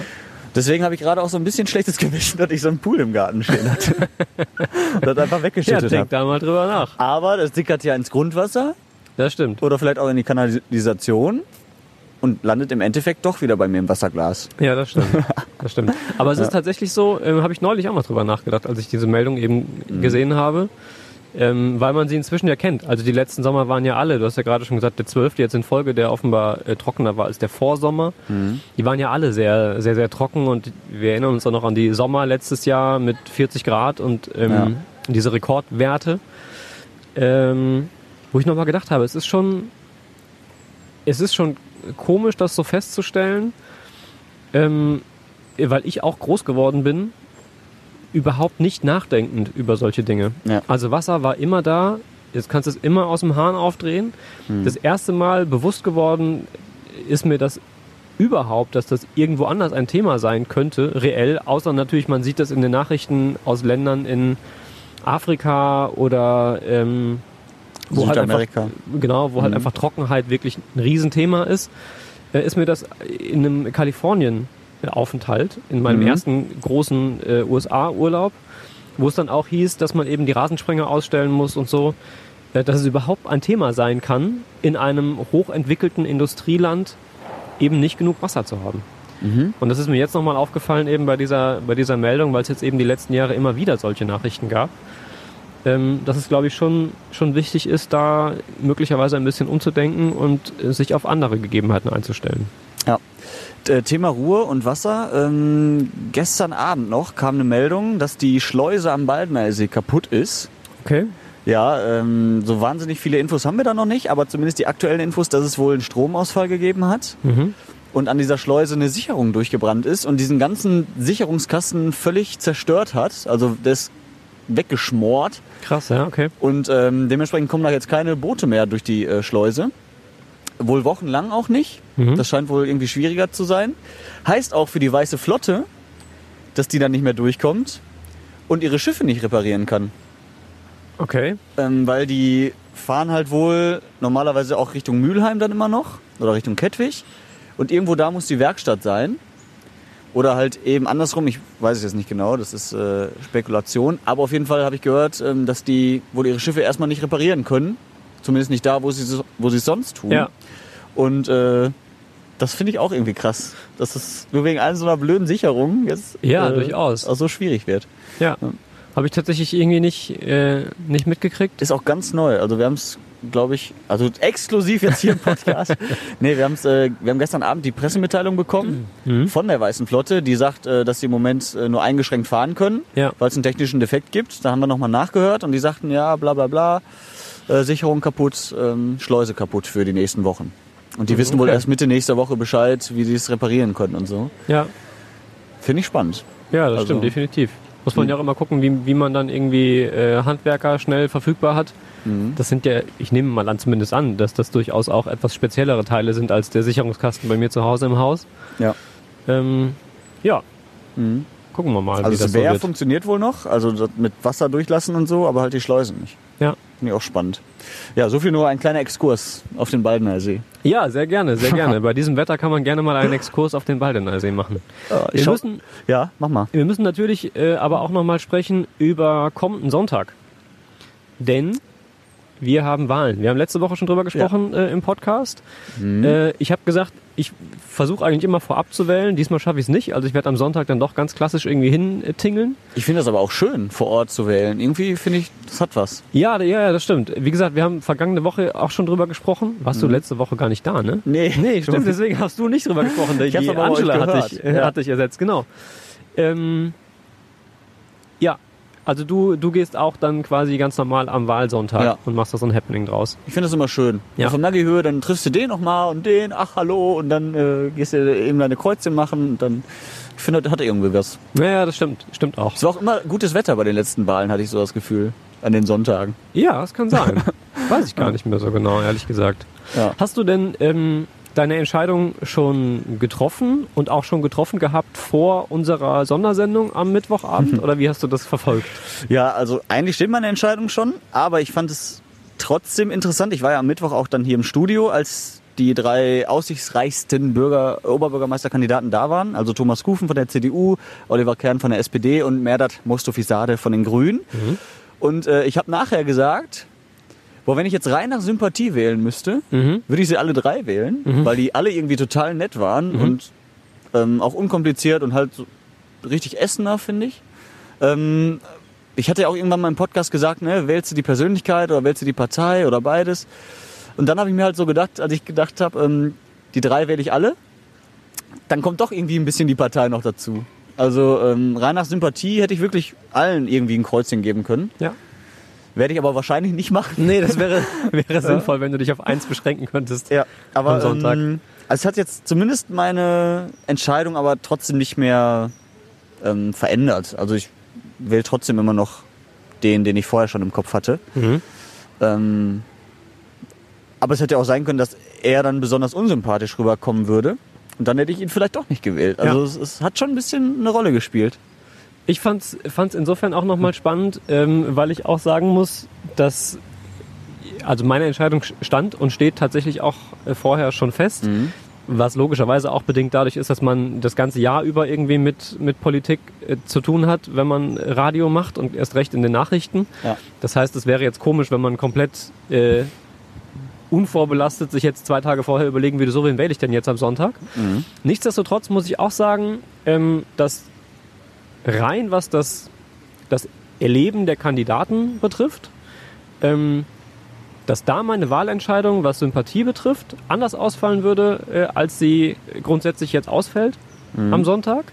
Deswegen habe ich gerade auch so ein bisschen schlechtes Gewissen, dass ich so einen Pool im Garten stehen hatte. und das einfach Ja, weggeschüttet denk habe. da mal drüber nach. Aber das sickert ja ins Grundwasser Das stimmt. oder vielleicht auch in die Kanalisation und landet im Endeffekt doch wieder bei mir im Wasserglas. Ja, das stimmt. Das stimmt. Aber es ist tatsächlich so, ähm, habe ich neulich auch mal drüber nachgedacht, als ich diese Meldung eben gesehen habe. Ähm, weil man sie inzwischen ja kennt. Also die letzten Sommer waren ja alle, du hast ja gerade schon gesagt, der zwölfte jetzt in Folge, der offenbar äh, trockener war als der Vorsommer. Die waren ja alle sehr, sehr, sehr trocken und wir erinnern uns auch noch an die Sommer letztes Jahr mit 40 Grad und ähm, Ja. diese Rekordwerte. Ähm, wo ich nochmal gedacht habe, es ist schon, es ist schon komisch, das so festzustellen, ähm, weil ich auch groß geworden bin, überhaupt nicht nachdenkend über solche Dinge. Ja. Also Wasser war immer da, jetzt kannst du es immer aus dem Hahn aufdrehen. Das erste Mal bewusst geworden ist mir das überhaupt, dass das irgendwo anders ein Thema sein könnte, reell, außer natürlich, man sieht das in den Nachrichten aus Ländern in Afrika oder ähm, wo halt einfach, Südamerika. genau, wo halt einfach Trockenheit wirklich ein Riesenthema ist, äh, ist mir das in einem Kalifornien-Aufenthalt, in meinem Mhm. ersten großen äh, USA-Urlaub, wo es dann auch hieß, dass man eben die Rasensprenger ausstellen muss und so, äh, dass es überhaupt ein Thema sein kann, in einem hochentwickelten Industrieland eben nicht genug Wasser zu haben. Und das ist mir jetzt nochmal aufgefallen eben bei dieser, bei dieser Meldung, weil es jetzt eben die letzten Jahre immer wieder solche Nachrichten gab. Ähm, dass es, glaube ich, schon, schon wichtig ist, da möglicherweise ein bisschen umzudenken und äh, sich auf andere Gegebenheiten einzustellen. Ja. Äh, Thema Ruhe und Wasser. Ähm, gestern Abend noch kam eine Meldung, dass die Schleuse am Baldeneysee kaputt ist. Okay. Ja, ähm, so wahnsinnig viele Infos haben wir da noch nicht, aber zumindest die aktuellen Infos, dass es wohl einen Stromausfall gegeben hat Mhm. und an dieser Schleuse eine Sicherung durchgebrannt ist und diesen ganzen Sicherungskasten völlig zerstört hat. Also ist weggeschmort Krass, ja, okay. und ähm, dementsprechend kommen da jetzt keine Boote mehr durch die äh, Schleuse. Wohl wochenlang auch nicht. Mhm. Das scheint wohl irgendwie schwieriger zu sein. Heißt auch für die Weiße Flotte, dass die dann nicht mehr durchkommt und ihre Schiffe nicht reparieren kann. Okay. Ähm, weil die fahren halt wohl normalerweise auch Richtung Mülheim dann immer noch oder Richtung Kettwig. Und irgendwo da muss die Werkstatt sein. Oder halt eben andersrum, ich weiß es jetzt nicht genau, das ist äh, Spekulation. Aber auf jeden Fall habe ich gehört, ähm, dass die wohl ihre Schiffe erstmal nicht reparieren können. Zumindest nicht da, wo sie es wo sie es sonst tun. Ja. Und äh, das finde ich auch irgendwie krass, dass es nur wegen einer so einer blöden Sicherung jetzt Ja, äh, durchaus. auch so schwierig wird. Ja. Habe ich tatsächlich irgendwie nicht, äh, nicht mitgekriegt. Ist auch ganz neu. Also wir haben es, glaube ich, also exklusiv jetzt hier im Podcast. nee, wir, haben's, äh, wir haben gestern Abend die Pressemitteilung bekommen Mhm. von der Weißen Flotte, die sagt, äh, dass sie im Moment äh, nur eingeschränkt fahren können, Ja. weil es einen technischen Defekt gibt. Da haben wir nochmal nachgehört und die sagten, ja, bla bla bla, äh, Sicherung kaputt, ähm, Schleuse kaputt für die nächsten Wochen. Und die wissen wohl Mhm, okay. erst Mitte nächster Woche Bescheid, wie sie es reparieren können und so. Ja. Finde ich spannend. Ja, das Also- stimmt, definitiv. Muss man ja auch immer gucken, wie, wie man dann irgendwie äh, Handwerker schnell verfügbar hat. Mhm. Das sind ja, ich nehme mal an, zumindest an, dass das durchaus auch etwas speziellere Teile sind als der Sicherungskasten bei mir zu Hause im Haus. Ja. Ähm, ja, Mhm. gucken wir mal, wie Also das das so funktioniert wohl noch, also mit Wasser durchlassen und so, aber halt die Schleusen nicht. Ja. Finde ich auch spannend. Ja, so viel nur ein kleiner Exkurs auf den Baldener See. ja, sehr gerne, sehr gerne. bei diesem Wetter kann man gerne mal einen Exkurs auf den Baldeneysee machen. ich Wir müssen, Ja, mach mal. wir müssen natürlich äh, aber auch nochmal sprechen über kommenden Sonntag. Denn wir haben Wahlen. Wir haben letzte Woche schon drüber gesprochen äh, im Podcast. Mhm. Äh, ich habe gesagt, ich versuche eigentlich immer vorab zu wählen. Diesmal schaffe ich es nicht. Also ich werde am Sonntag dann doch ganz klassisch irgendwie hintingeln. Ich finde das aber auch schön, vor Ort zu wählen. Irgendwie finde ich, das hat was. Ja, ja, ja, das stimmt. Wie gesagt, wir haben vergangene Woche auch schon drüber gesprochen. Warst du letzte Woche gar nicht da, ne? Mhm. Nee. Nee, stimmt. Deswegen hast du nicht drüber gesprochen. Ich Die aber Angela hat dich, äh, Ja. hat dich ersetzt, genau. Ähm, ja, Also du, du gehst auch dann quasi ganz normal am Wahlsonntag Ja. und machst da so ein Happening draus. Ich finde das immer schön. Ja. Auf der Naggi-Höhe, dann triffst du den nochmal und den, ach hallo, und dann äh, gehst du eben deine Kreuzchen machen und dann, ich finde, das hat irgendwie was. Ja, das stimmt. Stimmt auch. Es war auch immer gutes Wetter bei den letzten Wahlen, hatte ich so das Gefühl, an den Sonntagen. Ja, das kann sein. Weiß ich gar nicht mehr so genau, ehrlich gesagt. Ja. Hast du denn ähm, deine Entscheidung schon getroffen und auch schon getroffen gehabt vor unserer Sondersendung am Mittwochabend? Oder wie hast du das verfolgt? Ja, also eigentlich steht meine Entscheidung schon, aber ich fand es trotzdem interessant. Ich war ja am Mittwoch auch dann hier im Studio, als die drei aussichtsreichsten Bürger, Oberbürgermeisterkandidaten da waren. Also Thomas Kufen von der CDU, Oliver Kern von der SPD und Merdat Mostofisade von den Grünen. Und äh, ich habe nachher gesagt, boah, wenn ich jetzt rein nach Sympathie wählen müsste, Mhm. würde ich sie alle drei wählen, weil die alle irgendwie total nett waren und ähm, auch unkompliziert und halt so richtig Essener, finde ich. Ähm, ich hatte ja auch irgendwann mal im Podcast gesagt, ne, wählst du die Persönlichkeit oder wählst du die Partei oder beides? Und dann habe ich mir halt so gedacht, als ich gedacht habe, ähm, die drei wähle ich alle, dann kommt doch irgendwie ein bisschen die Partei noch dazu. Also ähm, rein nach Sympathie hätte ich wirklich allen irgendwie ein Kreuzchen geben können. Ja. Werde ich aber wahrscheinlich nicht machen. Nee, das wäre, wäre sinnvoll, wenn du dich auf eins beschränken könntest. Ja, aber Am Sonntag. Ähm, also es hat jetzt zumindest meine Entscheidung aber trotzdem nicht mehr ähm, verändert. Also ich wähle trotzdem immer noch den, den ich vorher schon im Kopf hatte. Mhm. Ähm, aber es hätte auch sein können, dass er dann besonders unsympathisch rüberkommen würde. Und dann hätte ich ihn vielleicht doch nicht gewählt. Also Ja. es, es hat schon ein bisschen eine Rolle gespielt. Ich fand's, fand's insofern auch nochmal spannend, ähm, weil ich auch sagen muss, dass also meine Entscheidung stand und steht tatsächlich auch äh, vorher schon fest. Was logischerweise auch bedingt dadurch ist, dass man das ganze Jahr über irgendwie mit, mit Politik äh, zu tun hat, wenn man Radio macht und erst recht in den Nachrichten. Ja. Das heißt, es wäre jetzt komisch, wenn man komplett äh, unvorbelastet sich jetzt zwei Tage vorher überlegen würde, so wen wähle ich denn jetzt am Sonntag. Nichtsdestotrotz muss ich auch sagen, ähm, dass rein was das, das Erleben der Kandidaten betrifft, ähm, dass da meine Wahlentscheidung, was Sympathie betrifft, anders ausfallen würde, äh, als sie grundsätzlich jetzt ausfällt am Sonntag.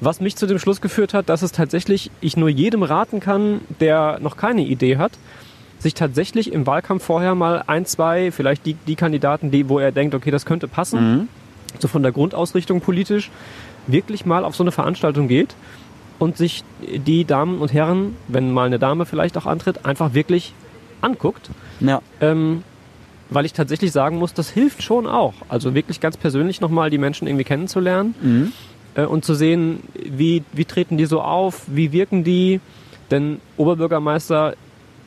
Was mich zu dem Schluss geführt hat, dass es tatsächlich ich nur jedem raten kann, der noch keine Idee hat, sich tatsächlich im Wahlkampf vorher mal ein, zwei, vielleicht die, die Kandidaten, die, wo er denkt, okay, das könnte passen, so von der Grundausrichtung politisch, wirklich mal auf so eine Veranstaltung geht und sich die Damen und Herren, wenn mal eine Dame vielleicht auch antritt, einfach wirklich anguckt. Ja. Ähm, weil ich tatsächlich sagen muss, das hilft schon auch. Also wirklich ganz persönlich nochmal die Menschen irgendwie kennenzulernen äh, und zu sehen, wie, wie treten die so auf, wie wirken die. Denn Oberbürgermeister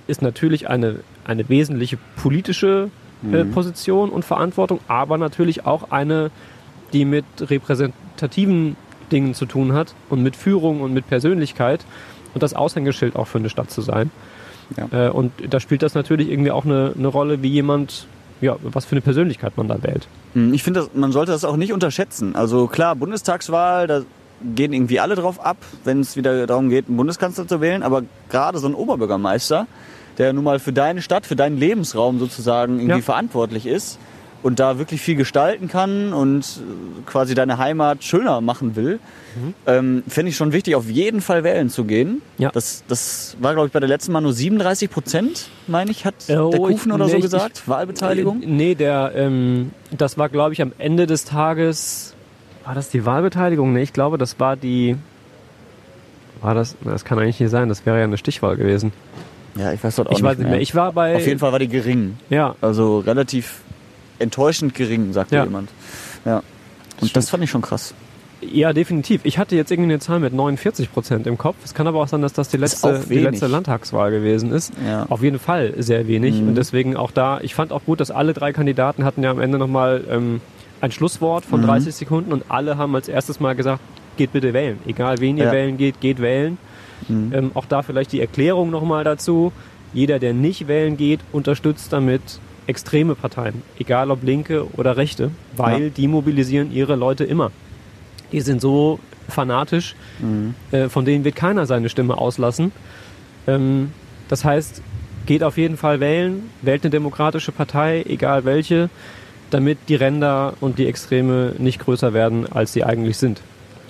ist natürlich eine, eine wesentliche politische äh, Position und Verantwortung, aber natürlich auch eine, die mit repräsentativen Dingen zu tun hat und mit Führung und mit Persönlichkeit und das Aushängeschild auch für eine Stadt zu sein. Ja. Äh, und da spielt das natürlich irgendwie auch eine, eine Rolle, wie jemand, ja, was für eine Persönlichkeit man da wählt. Hm, Ich finde, man sollte das auch nicht unterschätzen. Also klar, Bundestagswahl, da gehen irgendwie alle drauf ab, wenn es wieder darum geht, einen Bundeskanzler zu wählen. Aber gerade so ein Oberbürgermeister, der nun mal für deine Stadt, für deinen Lebensraum sozusagen irgendwie Ja. verantwortlich ist und da wirklich viel gestalten kann und äh, quasi deine Heimat schöner machen will, ähm, finde ich schon wichtig, auf jeden Fall wählen zu gehen. Ja. Das, das war, glaube ich, bei der letzten Mal nur 37 Prozent, meine ich, hat Oh, der ich- Kufen oder nee, so ich- gesagt, Wahlbeteiligung. Äh, nee, der, ähm, das war, glaube ich, am Ende des Tages, war das die Wahlbeteiligung? Nee, ich glaube, das war die, war das, das kann eigentlich nicht sein, das wäre ja eine Stichwahl gewesen. Ja, ich weiß dort auch Ich weiß nicht mehr. Ich war bei, Auf jeden Fall war die gering. ja, Also relativ enttäuschend gering, sagte Ja. jemand. Ja. Und das fand ich schon krass. Ja, definitiv. Ich hatte jetzt irgendwie eine Zahl mit 49 Prozent im Kopf. Es kann aber auch sein, dass das die letzte, die letzte Landtagswahl gewesen ist. Ja. Auf jeden Fall sehr wenig. Mhm. Und deswegen auch da, ich fand auch gut, dass alle drei Kandidaten hatten ja am Ende nochmal ähm, ein Schlusswort von Mhm. 30 Sekunden und alle haben als erstes mal gesagt, geht bitte wählen. Egal wen ihr Ja. wählen geht, geht wählen. Mhm. Ähm, auch da vielleicht die Erklärung nochmal dazu. Jeder, der nicht wählen geht, unterstützt damit extreme Parteien, egal ob linke oder rechte, weil Ja. die mobilisieren ihre Leute immer. Die sind so fanatisch, Mhm. äh, von denen wird keiner seine Stimme auslassen. Ähm, das heißt, geht auf jeden Fall wählen, wählt eine demokratische Partei, egal welche, damit die Ränder und die Extreme nicht größer werden, als sie eigentlich sind.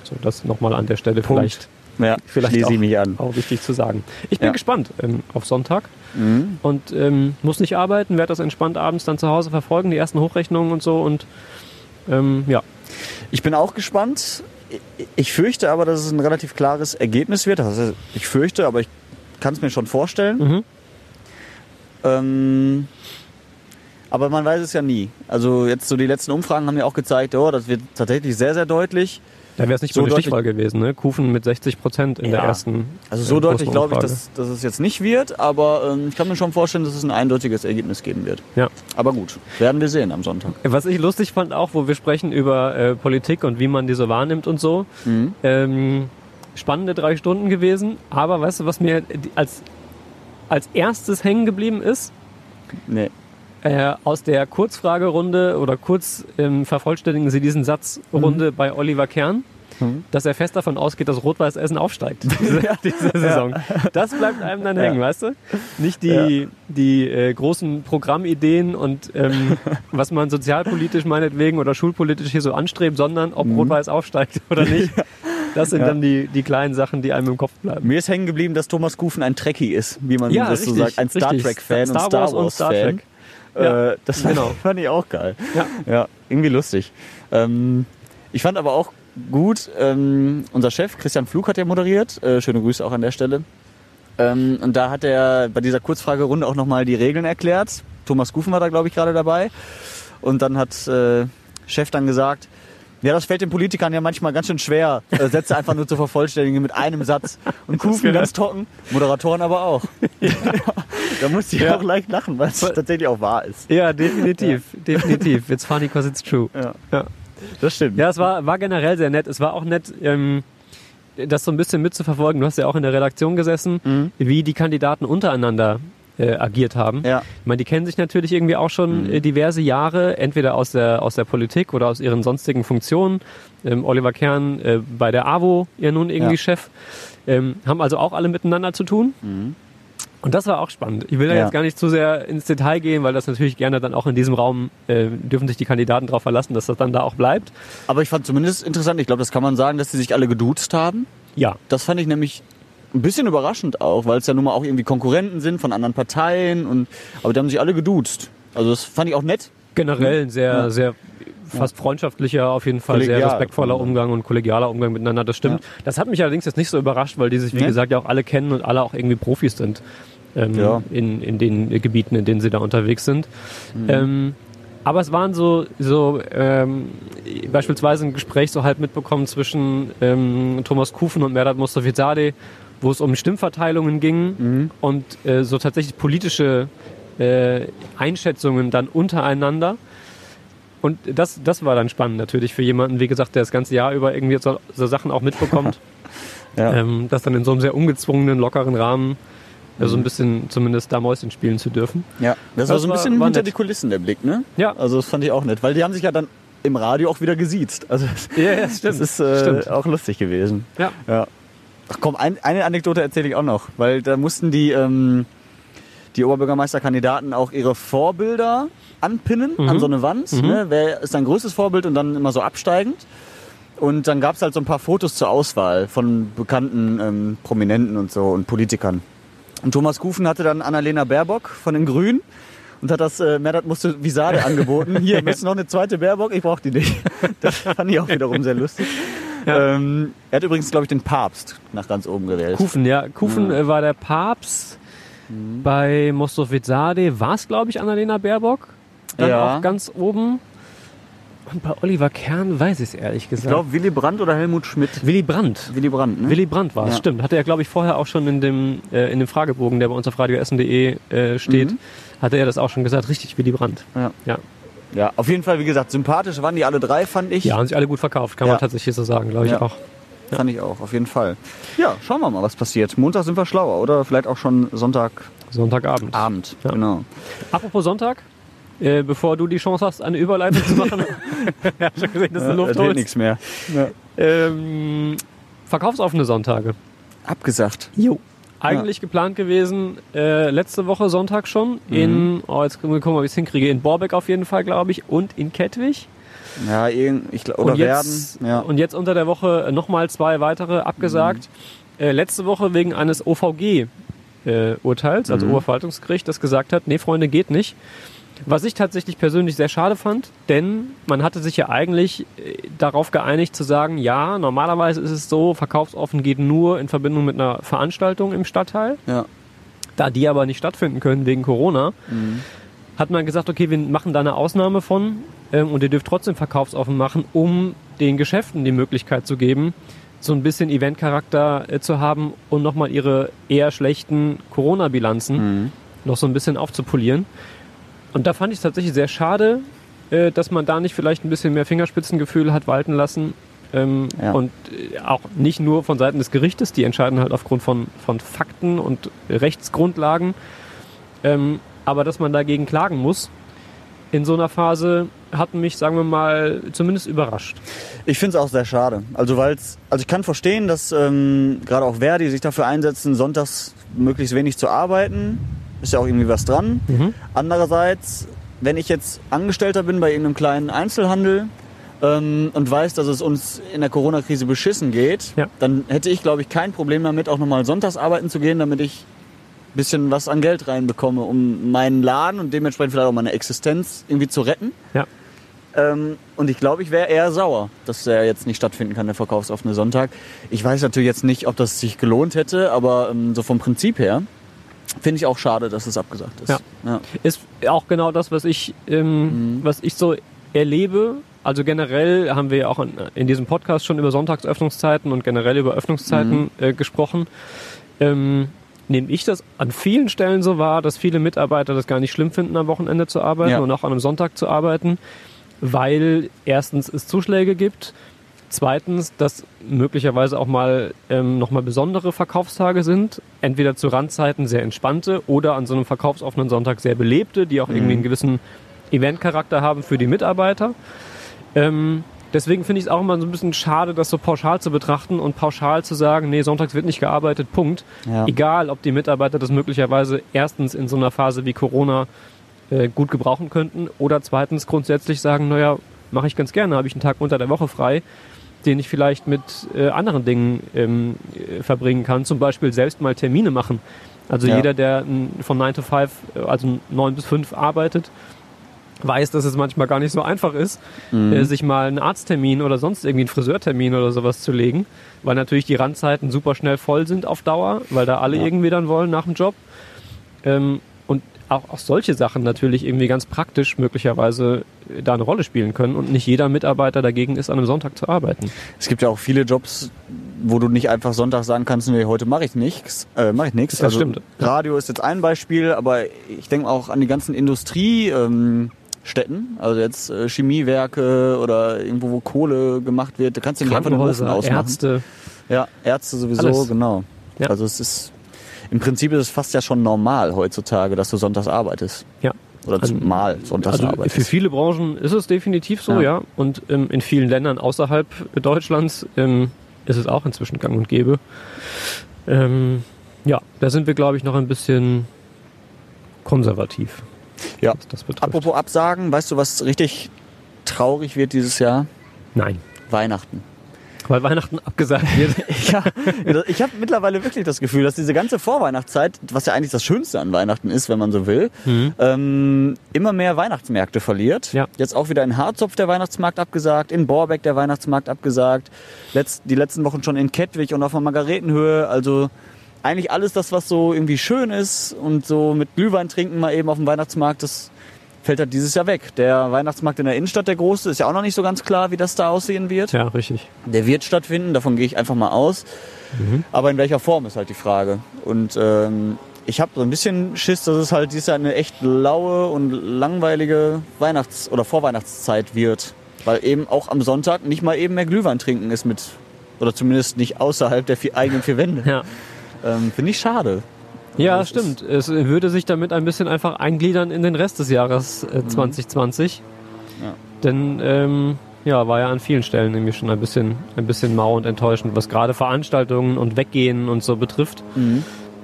So, das nochmal an der Stelle Punkt. vielleicht Ja, Vielleicht schließe auch, ich mich an. auch wichtig zu sagen. Ich bin Ja. gespannt ähm, auf Sonntag Mhm. und ähm, muss nicht arbeiten, werde das entspannt abends dann zu Hause verfolgen, die ersten Hochrechnungen und so und ähm, ja. Ich bin auch gespannt. Ich fürchte aber, dass es ein relativ klares Ergebnis wird. Also ich fürchte, aber ich kann es mir schon vorstellen. Mhm. Ähm, aber man weiß es ja nie. Also jetzt so die letzten Umfragen haben ja auch gezeigt, oh, das wird tatsächlich sehr, sehr deutlich. Da wäre es nicht So eine deutlich- Stichwahl gewesen, ne? Kufen mit 60 Prozent in der Ja. ersten. Also so äh, deutlich glaube ich, dass, dass es jetzt nicht wird, aber ähm, ich kann mir schon vorstellen, dass es ein eindeutiges Ergebnis geben wird. Ja. Aber gut, werden wir sehen am Sonntag. Was ich lustig fand auch, wo wir sprechen über äh, Politik und wie man die so wahrnimmt und so. Mhm. Ähm, spannende drei Stunden gewesen, aber weißt du, was mir als, als erstes hängen geblieben ist? Nee. Äh, aus der Kurzfragerunde oder kurz ähm, vervollständigen Sie diesen Satz Runde bei Oliver Kern, Mhm. dass er fest davon ausgeht, dass Rot-Weiß Essen aufsteigt diese, diese Saison. Das bleibt einem dann hängen, weißt du? Nicht die, die äh, großen Programmideen und ähm, was man sozialpolitisch meinetwegen oder schulpolitisch hier so anstrebt, sondern ob Rot-Weiß aufsteigt oder nicht. Das sind Mhm. Ja. dann die, die kleinen Sachen, die einem im Kopf bleiben. Mir ist hängen geblieben, dass Thomas Kufen ein Trekkie ist, wie man Ja, das so sagt. Ein Star. Trek-Fan und Star Wars-Fan. Trek. Ja, Äh, das fand, genau. fand ich auch geil. Ja. Ja, irgendwie lustig. Ähm, ich fand aber auch gut, ähm, unser Chef Christian Flug hat ja moderiert. Äh, schöne Grüße auch an der Stelle. Ähm, und da hat er bei dieser Kurzfragerunde auch nochmal die Regeln erklärt. Thomas Gufen war da, glaube ich, gerade dabei. Und dann hat äh, Chef dann gesagt, ja, das fällt den Politikern ja manchmal ganz schön schwer, äh, Sätze einfach nur zu vervollständigen mit einem Satz. Und Kufen ganz trocken, Moderatoren aber auch. da musste ich Ja. auch leicht lachen, weil es tatsächlich auch wahr ist. Ja, definitiv, definitiv. It's funny because it's true. Ja, Ja. Das stimmt. Ja, es war, war generell sehr nett. Es war auch nett, ähm, das so ein bisschen mitzuverfolgen. Du hast ja auch in der Redaktion gesessen, wie die Kandidaten untereinander äh, agiert haben. Ja. Ich meine, die kennen sich natürlich irgendwie auch schon äh, diverse Jahre, entweder aus der, aus der Politik oder aus ihren sonstigen Funktionen. Ähm, Oliver Kern äh, bei der AWO ja nun irgendwie Ja. Chef. Ähm, haben also auch alle miteinander zu tun. Und das war auch spannend. Ich will da Ja. jetzt gar nicht zu sehr ins Detail gehen, weil das natürlich gerne dann auch in diesem Raum äh, dürfen sich die Kandidaten darauf verlassen, dass das dann da auch bleibt. Aber ich fand zumindest interessant, ich glaube, das kann man sagen, dass sie sich alle geduzt haben. Ja, Das fand ich nämlich ein bisschen überraschend auch, weil es ja nun mal auch irgendwie Konkurrenten sind von anderen Parteien und aber die haben sich alle geduzt. Also das fand ich auch nett. generell ein sehr, Ja. sehr fast freundschaftlicher, auf jeden Fall sehr Kollegial. respektvoller Umgang und kollegialer Umgang miteinander, das stimmt. Das hat mich allerdings jetzt nicht so überrascht, weil die sich, wie Nee? gesagt, ja auch alle kennen und alle auch irgendwie Profis sind ähm, Ja. in, in den Gebieten, in denen sie da unterwegs sind. Ähm, aber es waren so, so ähm, beispielsweise ein Gespräch so halb mitbekommen zwischen ähm, Thomas Kufen und Merdat Mostafizadeh, wo es um Stimmverteilungen ging und äh, so tatsächlich politische äh, Einschätzungen dann untereinander. Und das, das war dann spannend natürlich für jemanden, wie gesagt, der das ganze Jahr über irgendwie so, so Sachen auch mitbekommt. Ja. ähm, das dann in so einem sehr ungezwungenen, lockeren Rahmen äh, so ein bisschen zumindest da Mäuschen spielen zu dürfen. Ja, das, Das war so ein war- bisschen war hinter nett. die Kulissen der Blick, ne? Ja. Also das fand ich auch nett, weil die haben sich ja dann im Radio auch wieder gesiezt. Also Ja, ja, stimmt. das ist äh, Stimmt. auch lustig gewesen. Ja. Ja. Ach komm, ein, eine Anekdote erzähle ich auch noch, weil da mussten die, ähm, die Oberbürgermeisterkandidaten auch ihre Vorbilder anpinnen an so eine Wand. Ne? Wer ist dein größtes Vorbild und dann immer so absteigend. Und dann gab es halt so ein paar Fotos zur Auswahl von bekannten ähm, Prominenten und so und Politikern. Und Thomas Kufen hatte dann Annalena Baerbock von den Grünen und hat das, äh, Merdat musste Visade angeboten. Hier, willst du noch eine zweite Baerbock? Ich brauche die nicht. Das fand ich auch wiederum sehr lustig. Ähm, er hat übrigens, glaube ich, den Papst nach ganz oben gewählt. Kufen, ja. Kufen äh, war der Papst. Mhm. Bei Mostofizade war es, glaube ich, Annalena Baerbock. Dann Ja. auch ganz oben. Und bei Oliver Kern weiß ich es ehrlich Ich gesagt. glaube, Willy Brandt oder Helmut Schmidt. Willy Brandt. Willy Brandt, ne? Willy Brandt war es, Ja. stimmt. Hatte er, glaube ich, vorher auch schon in dem, äh, in dem Fragebogen, der bei uns auf radioessen.de äh, steht, Mhm. hatte er das auch schon gesagt. Richtig, Willy Brandt. Ja. Ja. ja, auf jeden Fall, wie gesagt, sympathisch waren die alle drei, fand ich. Ja, haben sich alle gut verkauft, kann Ja. man tatsächlich so sagen, glaube ich Ja. auch. Fand ich auch, auf jeden Fall. Ja, schauen wir mal, was passiert. Montag sind wir schlauer, oder? Vielleicht auch schon Sonntagabend. Sonntagabend. Genau. Apropos Sonntag, äh, bevor du die Chance hast, eine Überleitung zu machen, ich habe schon gesehen, dass du Ja, Luft es wird holst. nichts mehr. Ja. Ähm, verkaufsoffene Sonntage. Abgesagt. Jo. Eigentlich geplant gewesen, äh, letzte Woche Sonntag schon, Mhm. in, oh, jetzt gucken wir mal, wie ich es hinkriege, in Borbeck auf jeden Fall, glaube ich, und in Kettwig. Ja, ich, glaub- oder und jetzt, werden. Ja. und jetzt unter der Woche nochmal zwei weitere abgesagt. äh, letzte Woche wegen eines OVG äh, also Mhm. Oberverwaltungsgericht, das gesagt hat, nee, Freunde, geht nicht. Was ich tatsächlich persönlich sehr schade fand, denn man hatte sich ja eigentlich äh, darauf geeinigt zu sagen, ja, normalerweise ist es so, verkaufsoffen geht nur in Verbindung mit einer Veranstaltung im Stadtteil. Ja. Da die aber nicht stattfinden können wegen Corona, hat man gesagt, okay, wir machen da eine Ausnahme von ähm, und ihr dürft trotzdem verkaufsoffen machen, um den Geschäften die Möglichkeit zu geben, so ein bisschen Eventcharakter äh, zu haben und nochmal ihre eher schlechten Corona-Bilanzen noch so ein bisschen aufzupolieren. Und da fand ich es tatsächlich sehr schade, äh, dass man da nicht vielleicht ein bisschen mehr Fingerspitzengefühl hat walten lassen. Ähm, Ja. Und äh, auch nicht nur von Seiten des Gerichtes, die entscheiden halt aufgrund von, von Fakten und Rechtsgrundlagen, ähm, aber dass man dagegen klagen muss. In so einer Phase hat mich, sagen wir mal, zumindest überrascht. Ich finde es auch sehr schade. Also weil's, also ich kann verstehen, dass ähm, gerade auch Verdi sich dafür einsetzen, sonntags möglichst wenig zu arbeiten. Ist ja auch irgendwie was dran. Andererseits, wenn ich jetzt Angestellter bin bei irgendeinem kleinen Einzelhandel ähm, und weiß, dass es uns in der Corona-Krise beschissen geht, Ja. dann hätte ich, glaube ich, kein Problem damit, auch nochmal sonntags arbeiten zu gehen, damit ich ein bisschen was an Geld reinbekomme, um meinen Laden und dementsprechend vielleicht auch meine Existenz irgendwie zu retten. Ja. Ähm, und ich glaube, ich wäre eher sauer, dass der jetzt nicht stattfinden kann, der verkaufsoffene Sonntag. Ich weiß natürlich jetzt nicht, ob das sich gelohnt hätte, aber ähm, so vom Prinzip her finde ich auch schade, dass es abgesagt ist. Ja. Ja. ist auch genau das, was ich, ähm, was ich so erlebe. Also generell haben wir ja auch in, in diesem Podcast schon über Sonntagsöffnungszeiten und generell über Öffnungszeiten äh, gesprochen. Ähm, nehme ich das an vielen Stellen so wahr, dass viele Mitarbeiter das gar nicht schlimm finden, am Wochenende zu arbeiten Ja. und auch an einem Sonntag zu arbeiten, weil erstens es Zuschläge gibt, zweitens, dass möglicherweise auch mal ähm, nochmal besondere Verkaufstage sind, entweder zu Randzeiten sehr entspannte oder an so einem verkaufsoffenen Sonntag sehr belebte, die auch irgendwie einen gewissen Eventcharakter haben für die Mitarbeiter. Ähm, deswegen finde ich es auch immer so ein bisschen schade, das so pauschal zu betrachten und pauschal zu sagen, nee, sonntags wird nicht gearbeitet, Punkt. Ja. Egal, ob die Mitarbeiter das möglicherweise erstens in so einer Phase wie Corona äh, gut gebrauchen könnten oder zweitens grundsätzlich sagen, naja, mache ich ganz gerne, habe ich einen Tag unter der Woche frei, den ich vielleicht mit äh, anderen Dingen ähm, äh, verbringen kann, zum Beispiel selbst mal Termine machen. Also Ja. jeder, der n, von 9 to 5, äh, also 9 bis 5 arbeitet, weiß, dass es manchmal gar nicht so einfach ist, äh, sich mal einen Arzttermin oder sonst irgendwie einen Friseurtermin oder sowas zu legen, weil natürlich die Randzeiten super schnell voll sind auf Dauer, weil da alle Ja. irgendwie dann wollen nach dem Job. Ähm, auch, auch solche Sachen natürlich irgendwie ganz praktisch möglicherweise äh, da eine Rolle spielen können und nicht jeder Mitarbeiter dagegen ist, an einem Sonntag zu arbeiten. Es gibt ja auch viele Jobs, wo du nicht einfach Sonntag sagen kannst, nee, heute mache ich nichts. Äh, mache ich nichts. Das stimmt. Radio ist jetzt ein Beispiel, aber ich denke auch an die ganzen Industriestätten, ähm, also jetzt äh, Chemiewerke oder irgendwo, wo Kohle gemacht wird. Da kannst du nicht einfach den Ofen ausmachen. Ärzte. Ja, Ärzte sowieso, Alles. genau. Ja. Also es ist im Prinzip ist es fast ja schon normal heutzutage, dass du sonntags arbeitest. Ja. Oder Also- mal sonntags Also arbeitest. für viele Branchen ist es definitiv so, Ja. ja. Und ähm, in vielen Ländern außerhalb Deutschlands ähm, ist es auch inzwischen gang und gäbe. Ähm, ja, da sind wir, glaube ich, noch ein bisschen konservativ, Ja. Apropos Absagen, weißt du, was richtig traurig wird dieses Jahr? Nein, Weihnachten. Weil Weihnachten abgesagt wird. Ja, ich habe mittlerweile wirklich das Gefühl, dass diese ganze Vorweihnachtszeit, was ja eigentlich das Schönste an Weihnachten ist, wenn man so will, ähm, immer mehr Weihnachtsmärkte verliert. Ja. Jetzt auch wieder in Harzopf der Weihnachtsmarkt abgesagt, in Borbeck der Weihnachtsmarkt abgesagt, Letz, die letzten Wochen schon in Kettwig und auf der Margaretenhöhe. Also eigentlich alles das, was so irgendwie schön ist und so mit Glühwein trinken mal eben auf dem Weihnachtsmarkt, das fällt halt dieses Jahr weg. Der Weihnachtsmarkt in der Innenstadt, der große, ist ja auch noch nicht so ganz klar, wie das da aussehen wird. ja, richtig. Der wird stattfinden, davon gehe ich einfach mal aus. Aber in welcher Form ist halt die Frage. Und ähm, ich habe so ein bisschen Schiss, dass es halt dieses Jahr eine echt laue und langweilige Weihnachts- oder Vorweihnachtszeit wird. Weil eben auch am Sonntag nicht mal eben mehr Glühwein trinken ist mit, oder zumindest nicht außerhalb der vier, eigenen vier Wände. Ja. Ähm, Finde ich schade. Ja, Das stimmt. Es würde sich damit ein bisschen einfach eingliedern in den Rest des Jahres äh, 2020. Ja. Denn ähm, ja, war ja an vielen Stellen irgendwie schon ein bisschen, ein bisschen mau und enttäuschend, was gerade Veranstaltungen und Weggehen und so betrifft.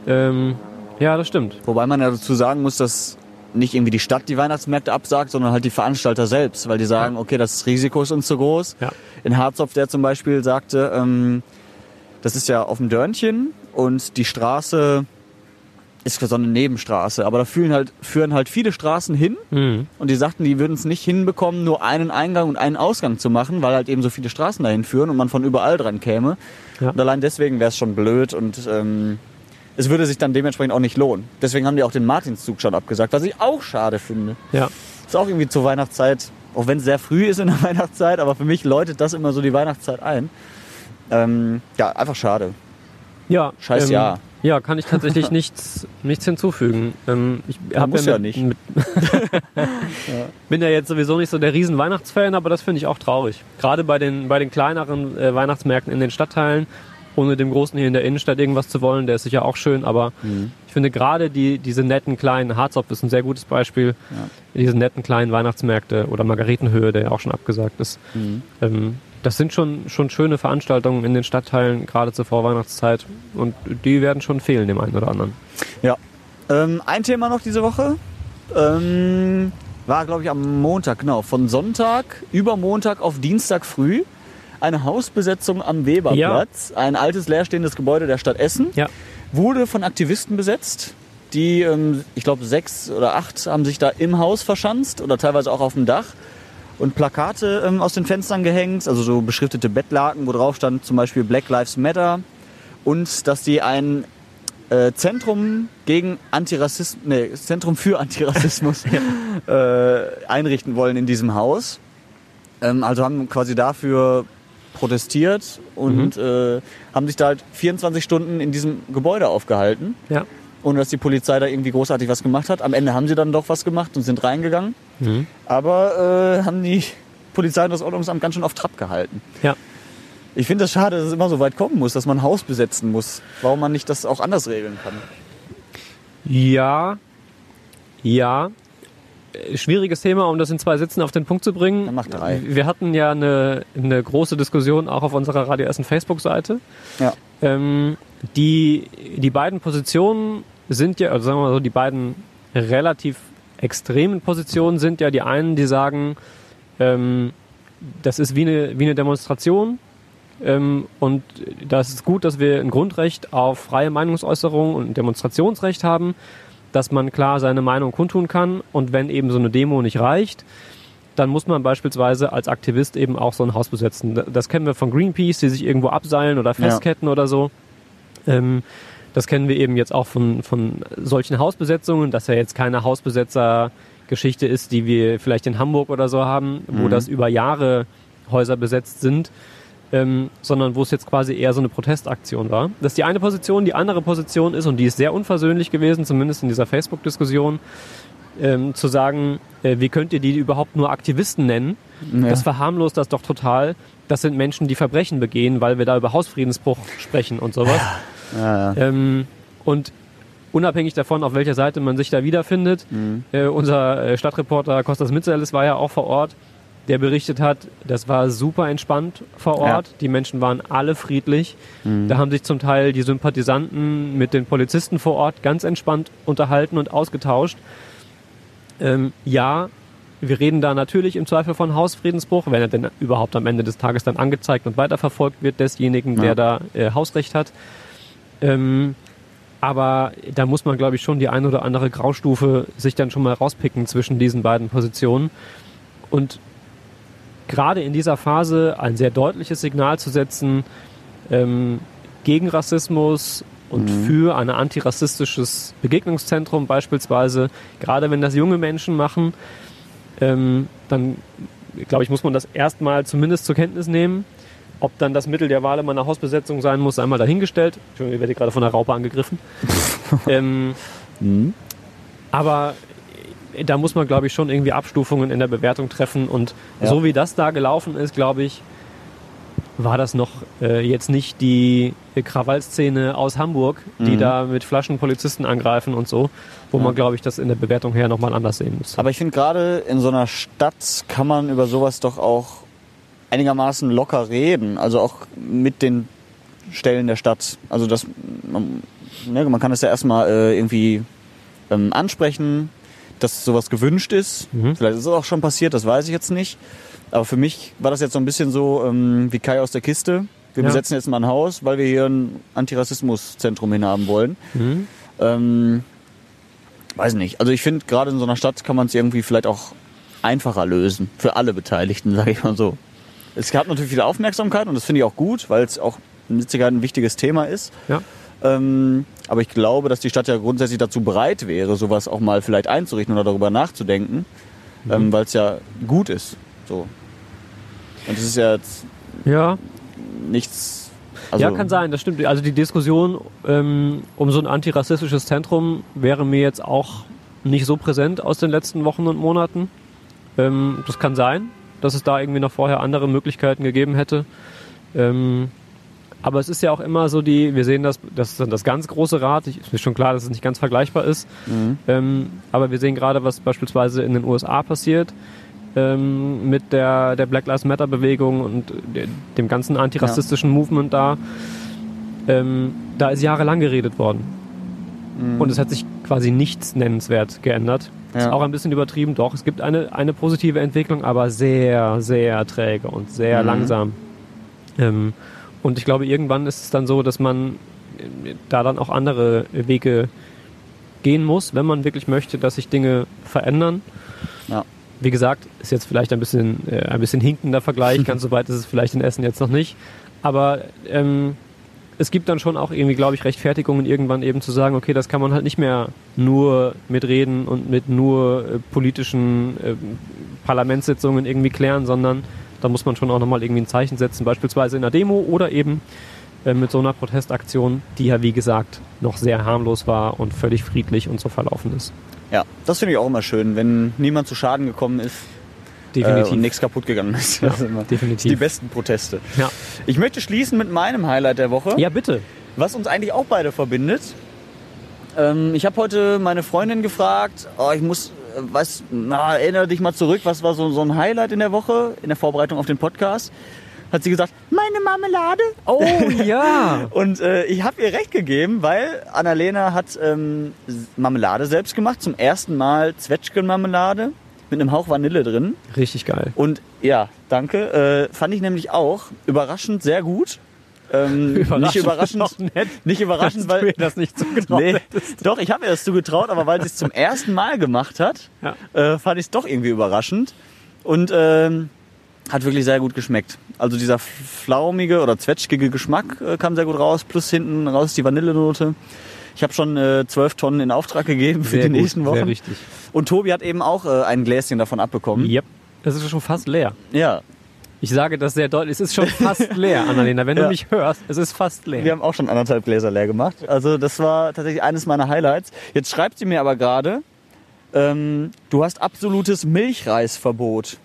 Ähm, ja, das stimmt. Wobei man ja dazu sagen muss, dass nicht irgendwie die Stadt die Weihnachtsmärkte absagt, sondern halt die Veranstalter selbst, weil die sagen, okay, das Risiko ist uns zu groß. Ja. In Harzopf, der zum Beispiel sagte, ähm, das ist ja auf dem Dörnchen und die Straße ist so eine Nebenstraße, aber da führen halt, führen halt viele Straßen hin Mhm. und die sagten, die würden es nicht hinbekommen, nur einen Eingang und einen Ausgang zu machen, weil halt eben so viele Straßen dahin führen und man von überall dran käme. Ja. Und allein deswegen wäre es schon blöd und ähm, es würde sich dann dementsprechend auch nicht lohnen. Deswegen haben die auch den Martinszug schon abgesagt, was ich auch schade finde. Ja. Ist auch irgendwie zur Weihnachtszeit, auch wenn es sehr früh ist in der Weihnachtszeit, aber für mich läutet das immer so die Weihnachtszeit ein. Ähm, ja, einfach schade. Ja. Scheiß ähm, Jahr. Ja, kann ich tatsächlich nichts, nichts hinzufügen. Ähm, ich Ja, hab muss ja, ja mit, nicht. Mit Bin ja jetzt sowieso nicht so der riesen Weihnachtsfan, aber das finde ich auch traurig. Gerade bei den, bei den kleineren äh, Weihnachtsmärkten in den Stadtteilen, ohne dem großen hier in der Innenstadt irgendwas zu wollen, der ist sicher auch schön, aber Mhm. ich finde gerade die, diese netten kleinen, Harzopf ist ein sehr gutes Beispiel, diese netten kleinen Weihnachtsmärkte oder Margaretenhöhe, der ja auch schon abgesagt ist. Mhm. Ähm, das sind schon, schon schöne Veranstaltungen in den Stadtteilen, gerade zur Vorweihnachtszeit. Und die werden schon fehlen, dem einen oder anderen. Ja. Ähm, ein Thema noch diese Woche. Ähm, war, glaube ich, am Montag, genau. Von Sonntag über Montag auf Dienstag früh. Eine Hausbesetzung am Weberplatz. Ein altes leerstehendes Gebäude der Stadt Essen. Ja. Wurde von Aktivisten besetzt. Die, ähm, ich glaube, sechs oder acht haben sich da im Haus verschanzt oder teilweise auch auf dem Dach und Plakate ähm, aus den Fenstern gehängt, also so beschriftete Bettlaken, wo drauf stand zum Beispiel Black Lives Matter und dass die ein äh, Zentrum gegen Antirassismus, nee, Zentrum für Antirassismus äh, einrichten wollen in diesem Haus. Ähm, also haben quasi dafür protestiert und äh, haben sich da halt 24 Stunden in diesem Gebäude aufgehalten, Ja. ohne dass die Polizei da irgendwie großartig was gemacht hat. Am Ende haben sie dann doch was gemacht und sind reingegangen. Aber äh, haben die Polizei und das Ordnungsamt ganz schön auf Trab gehalten. Ja. Ich finde es schade, dass es immer so weit kommen muss, dass man ein Haus besetzen muss. Warum man nicht das auch anders regeln kann. Ja. Ja. Schwieriges Thema, um das in zwei Sätzen auf den Punkt zu bringen. Dann mach drei. Wir hatten ja eine, eine große Diskussion auch auf unserer Radio Essen Facebook-Seite. Ja. Ähm, die, die beiden Positionen sind ja, also sagen wir mal so, die beiden relativ extremen Positionen sind ja die einen, die sagen, ähm, das ist wie eine, wie eine Demonstration ähm, und das ist gut, dass wir ein Grundrecht auf freie Meinungsäußerung und ein Demonstrationsrecht haben, dass man klar seine Meinung kundtun kann und wenn eben so eine Demo nicht reicht, dann muss man beispielsweise als Aktivist eben auch so ein Haus besetzen. Das kennen wir von Greenpeace, die sich irgendwo abseilen oder festketten oder so. Ähm, das kennen wir eben jetzt auch von, von solchen Hausbesetzungen, dass ja jetzt keine Hausbesetzer-Geschichte ist, die wir vielleicht in Hamburg oder so haben, wo Mhm. das über Jahre Häuser besetzt sind, ähm, sondern wo es jetzt quasi eher so eine Protestaktion war. Das ist die eine Position. Die andere Position ist, und die ist sehr unversöhnlich gewesen, zumindest in dieser Facebook-Diskussion, ähm, zu sagen, äh, wie könnt ihr die überhaupt nur Aktivisten nennen? Ja. Das verharmlost das doch total. Das sind Menschen, die Verbrechen begehen, weil wir da über Hausfriedensbruch sprechen und sowas. Ja, ja. Ähm, und unabhängig davon, auf welcher Seite man sich da wiederfindet, äh, unser äh, Stadtreporter Kostas Mitzelis war ja auch vor Ort, der berichtet hat, das war super entspannt vor Ort. Die Menschen waren alle friedlich. Da haben sich zum Teil die Sympathisanten mit den Polizisten vor Ort ganz entspannt unterhalten und ausgetauscht. Ähm, ja, wir reden da natürlich im Zweifel von Hausfriedensbruch, wenn er denn überhaupt am Ende des Tages dann angezeigt und weiterverfolgt wird desjenigen, der Ja. da äh, Hausrecht hat. Ähm, aber da muss man, glaube ich, schon die eine oder andere Graustufe sich dann schon mal rauspicken zwischen diesen beiden Positionen. Und gerade in dieser Phase ein sehr deutliches Signal zu setzen ähm, gegen Rassismus und für ein antirassistisches Begegnungszentrum beispielsweise, gerade wenn das junge Menschen machen, ähm, dann glaube ich, muss man das erstmal zumindest zur Kenntnis nehmen. Ob dann das Mittel der Wahl immer eine Hausbesetzung sein muss, einmal dahingestellt. Entschuldigung, ich werde gerade von der Raupe angegriffen. ähm, aber äh, da muss man, glaube ich, schon irgendwie Abstufungen in der Bewertung treffen. Und Ja. so wie das da gelaufen ist, glaube ich, war das noch äh, jetzt nicht die äh, Krawallszene aus Hamburg, die Mhm. da mit Flaschen Polizisten angreifen und so, wo man, glaube ich, das in der Bewertung her nochmal anders sehen muss. Aber ich finde gerade in so einer Stadt kann man über sowas doch auch einigermaßen locker reden. Also auch mit den Stellen der Stadt. Also das, man, ne, man kann das ja erstmal äh, irgendwie ähm, ansprechen, dass sowas gewünscht ist. Mhm. Vielleicht ist es auch schon passiert, das weiß ich jetzt nicht. Aber für mich war das jetzt so ein bisschen so ähm, wie Kai aus der Kiste. Wir Ja. besetzen jetzt mal ein Haus, weil wir hier ein Antirassismuszentrum hinhaben wollen. Mhm. Ähm, weiß nicht. Also ich finde, gerade in so einer Stadt kann man es irgendwie vielleicht auch einfacher lösen. Für alle Beteiligten, sage ich mal so. Es hat natürlich viel Aufmerksamkeit und das finde ich auch gut, weil es auch mit Sicherheit ein wichtiges Thema ist. Ja. Ähm, aber ich glaube, dass die Stadt ja grundsätzlich dazu bereit wäre, sowas auch mal vielleicht einzurichten oder darüber nachzudenken, Mhm. ähm, weil es ja gut ist. So. Und es ist ja jetzt Ja, nichts. Also, ja, kann sein, das stimmt. Also die Diskussion ähm, um so ein antirassistisches Zentrum wäre mir jetzt auch nicht so präsent aus den letzten Wochen und Monaten. Ähm, das kann sein, dass es da irgendwie noch vorher andere Möglichkeiten gegeben hätte. Ähm, aber es ist ja auch immer so die, wir sehen das, das ist dann das ganz große Rad. Ich, ist mir schon klar, dass es nicht ganz vergleichbar ist. Mhm. Ähm, aber wir sehen gerade, was beispielsweise in den USA passiert ähm, mit der, der Black Lives Matter Bewegung und de- dem ganzen antirassistischen Movement da. Ähm, da ist jahrelang geredet worden. Und es hat sich quasi nichts nennenswert geändert. Ist Ja. auch ein bisschen übertrieben, doch. Es gibt eine, eine positive Entwicklung, aber sehr, sehr träge und sehr Mhm. langsam. Ähm, und ich glaube, irgendwann ist es dann so, dass man äh, da dann auch andere Wege gehen muss, wenn man wirklich möchte, dass sich Dinge verändern. Ja. Wie gesagt, ist jetzt vielleicht ein bisschen, äh, ein bisschen hinkender Vergleich, ganz so weit ist es vielleicht in Essen jetzt noch nicht. Aber ähm, es gibt dann schon auch irgendwie, glaube ich, Rechtfertigungen irgendwann eben zu sagen, okay, das kann man halt nicht mehr nur mit Reden und mit nur äh, politischen äh, Parlamentssitzungen irgendwie klären, sondern da muss man schon auch nochmal irgendwie ein Zeichen setzen, beispielsweise in einer Demo oder eben äh, mit so einer Protestaktion, die ja wie gesagt noch sehr harmlos war und völlig friedlich und so verlaufen ist. Ja, das finde ich auch immer schön, wenn niemand zu Schaden gekommen ist äh, Definitiv. und nichts kaputt gegangen ist. Ja, Das sind immer definitiv. Die besten Proteste. ja. Ich möchte schließen mit meinem Highlight der Woche, ja, bitte. was uns eigentlich auch beide verbindet. Ähm, ich habe heute meine Freundin gefragt, oh, ich muss, äh, was, na, erinnere dich mal zurück, was war so, so ein Highlight in der Woche, in der Vorbereitung auf den Podcast? Hat sie gesagt, meine Marmelade. Oh ja. Und äh, ich habe ihr recht gegeben, weil Annalena hat ähm, Marmelade selbst gemacht. Zum ersten Mal Zwetschgenmarmelade mit einem Hauch Vanille drin. Richtig geil. Und ja, danke. Äh, fand ich nämlich auch überraschend sehr gut. Ähm, nicht überraschend, nett. nicht überraschend, dass du weil mir das nicht zugetraut nee, hättest. doch ich habe ihr das zugetraut, aber weil sie es zum ersten Mal gemacht hat, Ja. äh, fand ich es doch irgendwie überraschend und ähm, hat wirklich sehr gut geschmeckt. Also dieser flaumige oder zwetschgige Geschmack äh, kam sehr gut raus, plus hinten raus die Vanillenote. Ich habe schon äh, zwölf Tonnen in Auftrag gegeben für Sehr die gut, nächsten Sehr Wochen. richtig. Und Tobi hat eben auch äh, ein Gläschen davon abbekommen. Yep. Es ist schon fast leer. Ja, Ich sage das sehr deutlich. Es ist schon fast leer, Annalena. Wenn Ja. du mich hörst, es ist fast leer. Wir haben auch schon anderthalb Gläser leer gemacht. Also das war tatsächlich eines meiner Highlights. Jetzt schreibt sie mir aber gerade, ähm, du hast absolutes Milchreisverbot.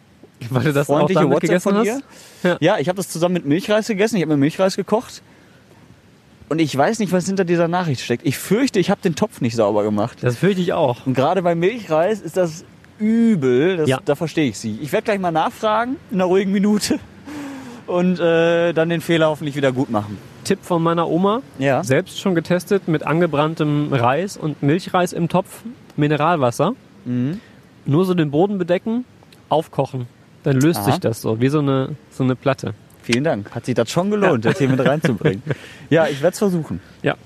Weil du das Freundliche auch damit WhatsApp gegessen von hast. ihr. Ja. Ja, ich habe das zusammen mit Milchreis gegessen. Ich habe mir Milchreis gekocht. Und ich weiß nicht, was hinter dieser Nachricht steckt. Ich fürchte, ich habe den Topf nicht sauber gemacht. Das fürchte ich auch. Und gerade bei Milchreis ist das übel. Das, Ja. Da verstehe ich sie. Ich werde gleich mal nachfragen in einer ruhigen Minute und äh, dann den Fehler hoffentlich wieder gut machen. Tipp von meiner Oma. Ja. Selbst schon getestet mit angebranntem Reis und Milchreis im Topf, Mineralwasser. Mhm. Nur so den Boden bedecken, aufkochen. Dann löst Aha. sich das so, wie so eine, so eine Platte. Vielen Dank. Hat sich das schon gelohnt, das hier mit reinzubringen. Ja, ich werde es versuchen. Ja.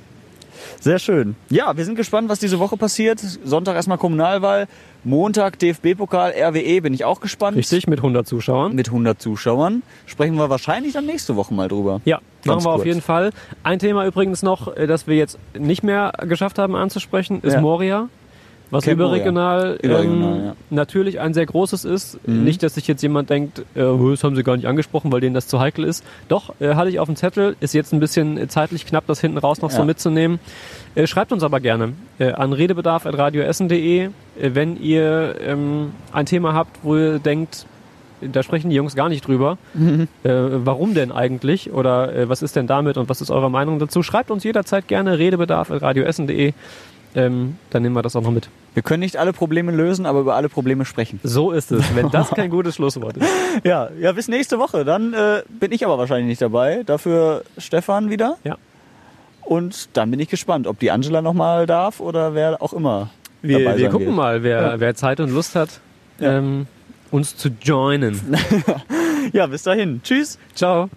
Sehr schön. Ja, wir sind gespannt, was diese Woche passiert. Sonntag erstmal Kommunalwahl. Montag DFB-Pokal, RWE, bin ich auch gespannt. Richtig, mit 100 Zuschauern. Mit 100 Zuschauern. Sprechen wir wahrscheinlich dann nächste Woche mal drüber. Ja, Ganz machen wir auf kurz. jeden Fall. Ein Thema übrigens noch, äh, das wir jetzt nicht mehr geschafft haben anzusprechen, ist Ja. Moria. Was Camp Moria. überregional, Überregional, ähm, ja. natürlich ein sehr großes ist. Mhm. Nicht, dass sich jetzt jemand denkt, äh, das haben sie gar nicht angesprochen, weil denen das zu heikel ist. Doch, äh, hatte ich auf dem Zettel, ist jetzt ein bisschen äh, zeitlich knapp, das hinten raus noch so Ja. mitzunehmen. Äh, schreibt uns aber gerne äh, an redebedarf.radioessen.de, äh, wenn ihr ähm, ein Thema habt, wo ihr denkt, da sprechen die Jungs gar nicht drüber. Äh, warum denn eigentlich? Oder äh, was ist denn damit und was ist eure Meinung dazu? Schreibt uns jederzeit gerne redebedarf.radioessen.de. Ähm, dann nehmen wir das auch noch mit. Wir können nicht alle Probleme lösen, aber über alle Probleme sprechen. So ist es, wenn das kein gutes Schlusswort ist. Ja, ja, bis nächste Woche. Dann äh, bin ich aber wahrscheinlich nicht dabei. Dafür Stefan wieder. Ja. Und dann bin ich gespannt, ob die Angela nochmal darf oder wer auch immer Wir, dabei wir gucken wird. mal, wer, Ja. wer Zeit und Lust hat, Ja. ähm, uns zu joinen. Ja, bis dahin. Tschüss. Ciao.